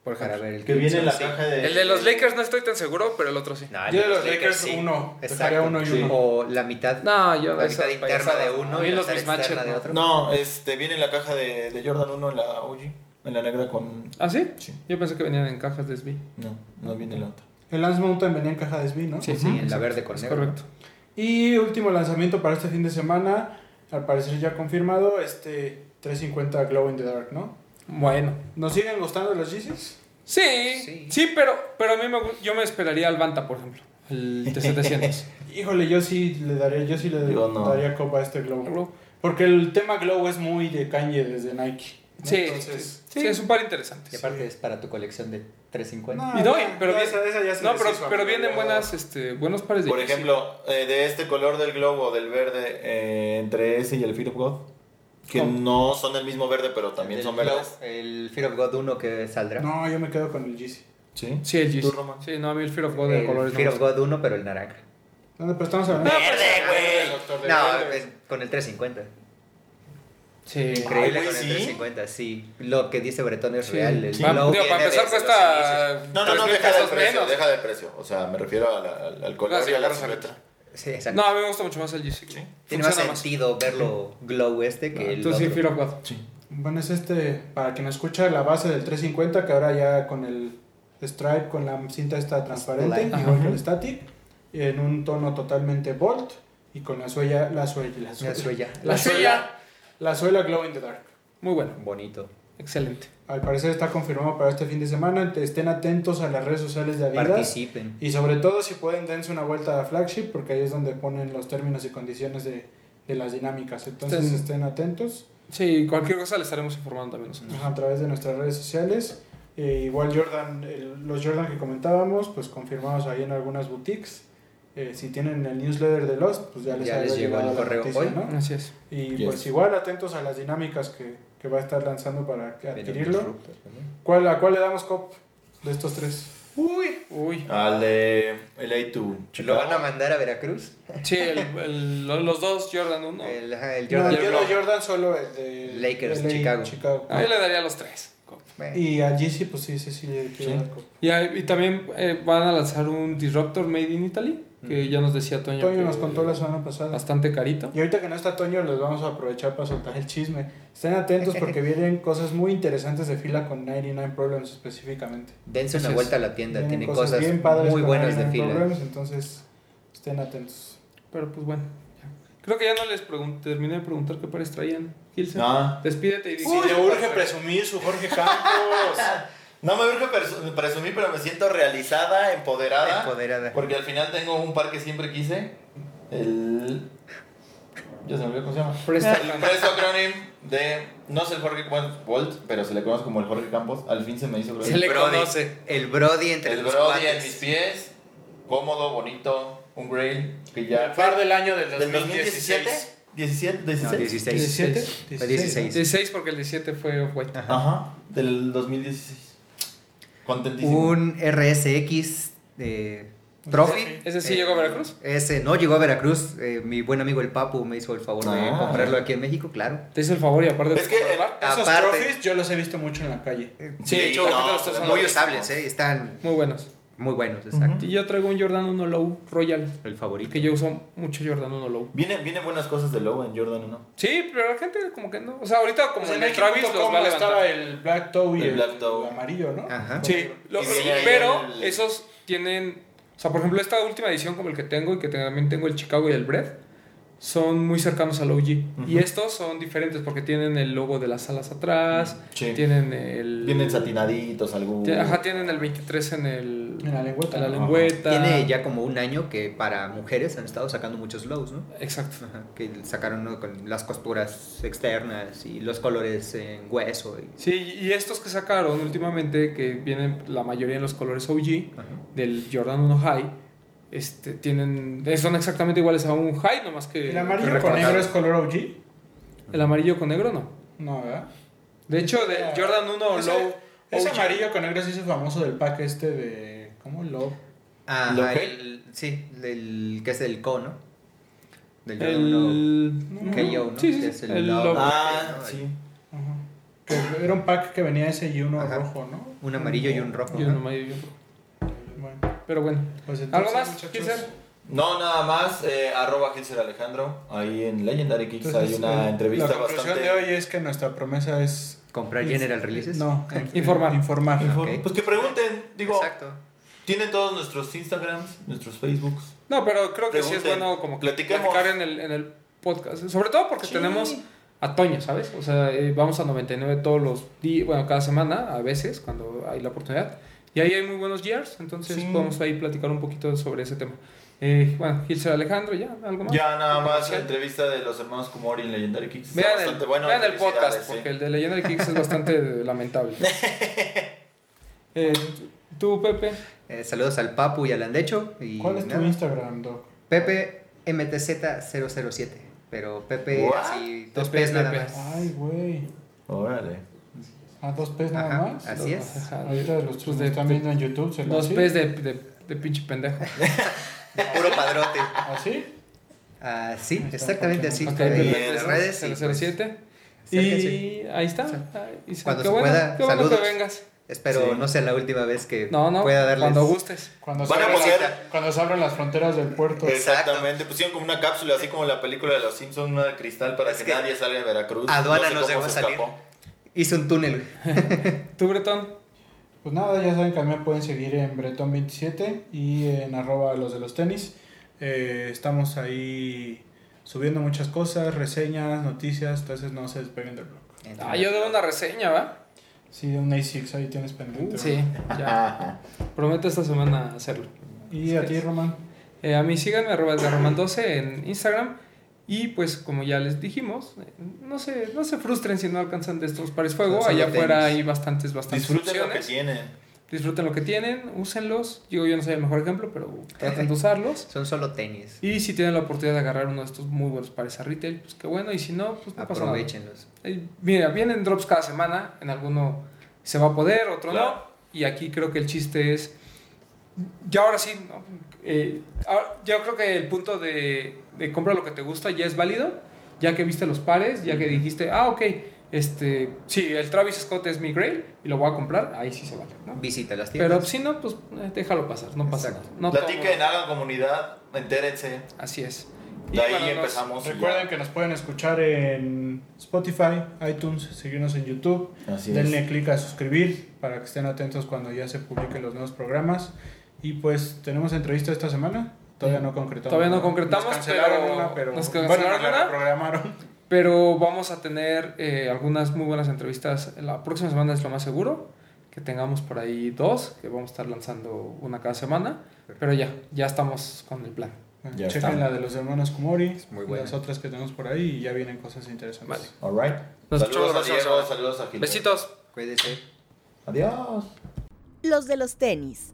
por Para ejemplo. ver el Que viene en la sí. caja de. El de los Lakers no estoy tan seguro, pero el otro sí. No, el Yo de los Lakers, sí. uno. Exacto. Uno y Sí. uno. O la mitad. No, yo La esa mitad interna de uno y la los mismatches de no. otro. No, este, viene en la caja de, de Jordan 1 en la OG. En la negra con. ¿Ah, sí? Sí. Yo pensé que venían en cajas de SB. No, no viene la otra. El Lance Mountain venía en caja de SB, ¿no? Sí, Sí, en la verde con negro. correcto. Y último lanzamiento para este fin de semana, al parecer ya confirmado, este 350 Glow in the Dark, ¿no? Bueno. ¿Nos siguen gustando los Yeezys? Sí, sí, Sí. pero, pero a mí me, yo me esperaría al Banta, por ejemplo. el T700. Híjole, yo sí le daría, yo sí le Yo no. daría copa a este Glow. Porque el tema Glow es muy de Kanye desde Nike. ¿No? Sí, Entonces, sí, sí, es un par interesante. Y aparte es para tu colección de 350. No, Y no, ya, pero ya bien- esa- esa ya se No, les pero, hizo, pero amigo, vienen buenas, este, buenos pares de Por ejemplo, eh, de este color del globo, del verde, eh, entre ese y el Fear of God, que ¿Cómo? no son el mismo verde, pero también el son verdes. El Fear of God 1 que saldrá. No, yo me quedo con el Yeezy. Sí. Sí, el Yeezy. ¿Tú, Roman? Sí, no, a mí el Fear of God de el colores Fear no of God 1, pero el naranja. No, pero estamos hablando Verde, güey. De No, con el 350. Sí. Increíble Ay, con el ¿sí? 350, sí. Lo que dice Bretón es Sí. real. El digo, para empezar cuesta No, no, no, 3,000 deja del pesos precio, menos. deja del precio. O sea, me refiero la- al, al color y a la silueta. Sí, exacto. No, a mí me gusta mucho más el Yeezy. Sí. Tiene más sentido verlo glow este que el Entonces sí, of God. Bueno, es este, para quien escucha la base del 350, que ahora ya con el stripe, con la cinta esta transparente, Light. igual Ajá. que el static, en un tono totalmente bold y con la suela, la suela, la La suella. la La suela, suela. La suela glow in the dark. Muy bueno. Bonito. Excelente. Al parecer está confirmado para este fin de semana, estén atentos a las redes sociales de Adidas. Participen. Y sobre todo si pueden dense una vuelta a Flagship porque ahí es donde ponen los términos y condiciones de, de las dinámicas. Entonces Estén- estén atentos Sí, cualquier cosa le estaremos informando también nosotros. a través de nuestras redes sociales. Eh, igual Jordan, el- los Jordan que comentábamos, pues confirmados ahí en algunas boutiques. Eh, si tienen el newsletter de Lost, pues ya les, Ya les llegó llegado el correo noticia, hoy. ¿no? Así es. Y Yes. pues igual atentos a las dinámicas que, que va a estar lanzando para adquirirlo. ¿no? ¿Cuál, ¿A cuál le damos cop de estos tres? Uy. Uy. Al de LA to ¿Lo Chicago. van a mandar a Veracruz? Sí, el, el- lo- los dos Jordan 1. El, el No, Jordan yo Glow. de Jordan solo el de Lakers, LA, Chicago. A mí le daría los tres. Y a Yeezy, pues sí, sí, sí, le Sí. Y, y también eh, van a lanzar un Disruptor Made in Italy, que ya nos decía Toño. Toño que nos contó la semana pasada. Bastante carito. Y ahorita que no está Toño, les vamos a aprovechar para soltar el chisme. Estén atentos porque vienen cosas muy interesantes de fila con 99 Problems específicamente. dense una vuelta a la tienda. Vienen Tiene cosas bien padres muy buenas de 99 fila. Problems, entonces estén atentos. Pero pues bueno. ya. Creo que ya no les terminé de preguntar qué pares traían. Gilsen. Ah, Despídete y di- Sí, le urge presumir su Jorge Campos. no me urge presu- presumir, pero me siento realizada, empoderada. Empoderada. Porque al final tengo un par que siempre quise. El. Ya se me olvidó cómo se llama. El Presto Cronin de. No es el Jorge Bolt, pero se le conoce como el Jorge Campos. Al fin se me hizo Se le Brody. conoce. El Brody entre El los Brody cuates. en mis pies. Cómodo, bonito. Un Grail. Que ya. Par del año del ¿Del 2017? 17, No, 16. 16. 17. Fue 16. 16 porque el 17 fue White. Ajá, del 2016. Contentísimo. Un RSX de Trophy. ¿Ese sí Eh, llegó a Veracruz? Ese no llegó a Veracruz. Eh, mi buen amigo el Papu me hizo el favor de Ah. comprarlo aquí en México, claro. Te hizo el favor y aparte Es que Esos Aparte- trophies yo los he visto mucho en la calle. Sí, de hecho, la gente no. Muy usables, eh, están Muy buenos. Muy buenos, exacto. Y yo traigo un Jordan 1 Low Royal. El favorito. Que yo uso mucho Jordan 1 Low. Vienen, vienen buenas cosas de Low en Jordan 1. Sí, pero la gente como que no. O sea, ahorita como en en el Travis los va a estaba el Black Toe y El el, Black Toe. amarillo, ¿no? Ajá. Sí, lo- pero el- esos tienen. O sea, por ejemplo, esta última edición, como el que tengo y que también tengo el Chicago y el Bread, son muy cercanos al OG. Y Ujú. estos son diferentes porque tienen el logo de las alas atrás, Sí. tienen el. Vienen satinaditos, algunos. Ti- Ajá, tienen el 23 en el. En la lengüeta. en la lengüeta. Tiene ya como un año que para mujeres han estado sacando muchos lows, ¿no? Exacto. Ajá, que sacaron con las costuras externas y los colores en hueso. Y, Sí, y estos que sacaron últimamente, que vienen la mayoría en los colores OG, ajá. del Jordan 1 High, este, tienen, son exactamente iguales a un High, nomás que... ¿El amarillo que con negro es color OG? El amarillo con negro no. No, ¿verdad? De hecho, del Jordan 1 Ese- Low Ese OG, amarillo con negro se hizo famoso del pack este de. ¿Cómo? Low. Ajá, ¿Lo qué? el- sí, el que es el Co, ¿no? Del Jordan uno. el... KO, ¿no? Sí, sí, Que es el el Love. Love. Ah, ¿no? sí. Ajá. Que era un pack que venía ese y uno Ajá. rojo, ¿no? Un amarillo y un rojo. Y uno amarillo y otro. Bueno, Pero bueno. pues ¿Algo entonces, más, muchachos, Gilser? No, nada más. Eh, arroba Gilser Alejandro. Ahí en Legendary Kicks entonces, hay una eh, entrevista La conclusión bastante. de hoy es que nuestra promesa es. ¿Comprar General Releases? No, eh, Informar. Informar. Inform- Ok. Pues que pregunten. Digo, Exacto. tienen todos nuestros Instagrams, nuestros Facebooks. No, pero creo que sí es Pregunten. bueno como platicar en el, en el podcast. Sobre todo porque Sí. tenemos a Toño, ¿sabes? O sea, eh, vamos a 99 todos los días, bueno, cada semana, a veces, cuando hay la oportunidad. Y ahí hay muy buenos years, entonces Sí. podemos ahí platicar un poquito sobre ese tema. Eh, bueno, Gilser Alejandro, ¿ya? ¿Algo más? Ya nada más la entrevista de los hermanos Kumori en Legendary Kicks. Está Vean, el, bastante bueno, vean el podcast, sí. porque el de Legendary Kicks es bastante lamentable. Eh, ¿Tú, Pepe? Eh, saludos al Papu y al Andecho. Y ¿Cuál es tu. Instagram, Doc? Pepe MTZ007. Pero Pepe, así, dos Pepe, P's nada más. Ay, güey. Órale. ¿A dos P's nada Ajá, más? así es. Ajá. Ahorita los Pues que de- están viendo en YouTube se lo Dos. P's de, de, de pinche pendejo. De puro padrote. ¿Así? Ah, sí, Ahí está, exactamente así. no- Ok, Ahí Por ahí perfecto. en las redes. y, pues, 007. acérquense. Y ahí está. Sí. Ahí está. Cuando qué se bueno, pueda, qué bueno saludos. que vengas. Espero Sí. no sea la última vez que No, no, pueda darles. cuando gustes. Cuando, se a abran poder- las- cuando se abran las fronteras del puerto. Exactamente, pusieron como una cápsula, así como la película de los Simpsons, una de cristal para Es que, que nadie salga de Veracruz. aduana sé nos dejó salir. escapó. Hice un túnel. ¿Tú, Bretón? Pues nada, ya saben que a mí me pueden seguir en Bretón27 y en arroba los de los tenis. Eh, estamos ahí subiendo muchas cosas, reseñas, noticias, entonces no se despeguen del blog. Ah, yo debo una reseña, ¿va? Sí, de un ASICS ahí tienes pendiente. Sí, ya. Prometo esta semana hacerlo. ¿Y a ti, Román? Eh, a mí síganme, arroba Edgarroman12 en Instagram. Y pues, como ya les dijimos, eh, no se, no se frustren si no alcanzan de estos pares fuego. Solo Allá afuera tenis. hay bastantes, bastantes Disfruten lo que tienen. Disfruten lo que tienen, úsenlos. Digo, yo no soy el mejor ejemplo, pero traten de usarlos. Son solo tenis. Y si tienen la oportunidad de agarrar uno de estos muy buenos pares a retail, pues qué bueno. Y si no, pues no pasa nada. Aprovechenlos. Mira, vienen drops cada semana, en alguno se va a poder, otro Claro. no. Y aquí creo que el chiste es, ya ahora sí, ¿no? Eh, ahora- yo creo que el punto de, de compra lo que te gusta ya es válido, ya que viste los pares, ya que dijiste, ah, ok, este, sí, el Travis Scott es mi grail y lo voy a comprar, ahí sí se vale, ¿no? Visita las tiendas. Pero si no, pues eh, déjalo pasar, no pasa Exacto. nada. No Platiquen, hagan comunidad, entérense. Así es. De Y ahí bueno, empezamos. y ya. Recuerden que nos pueden escuchar en Spotify, iTunes, seguirnos en YouTube. Así Denle clic a suscribir para que estén atentos cuando ya se publiquen los nuevos programas. Y pues tenemos entrevista esta semana. Todavía no concretamos. Todavía no concretamos, Nos cancelaron pero- una, pero nos bueno, cancelaron la una. reprogramaron. Pero vamos a tener eh, algunas muy buenas entrevistas. La próxima semana es lo más seguro. Que tengamos por ahí dos, que vamos a estar lanzando una cada semana. Pero ya, ya estamos con el plan. Bueno, Ya chequen está. la de los hermanos Kumori, muy buena. las otras que tenemos por ahí y ya vienen cosas interesantes. Vale. All right. Nos saludos a Diego, saludos a Gil. Besitos. Cuídese. Adiós. Los de los tenis.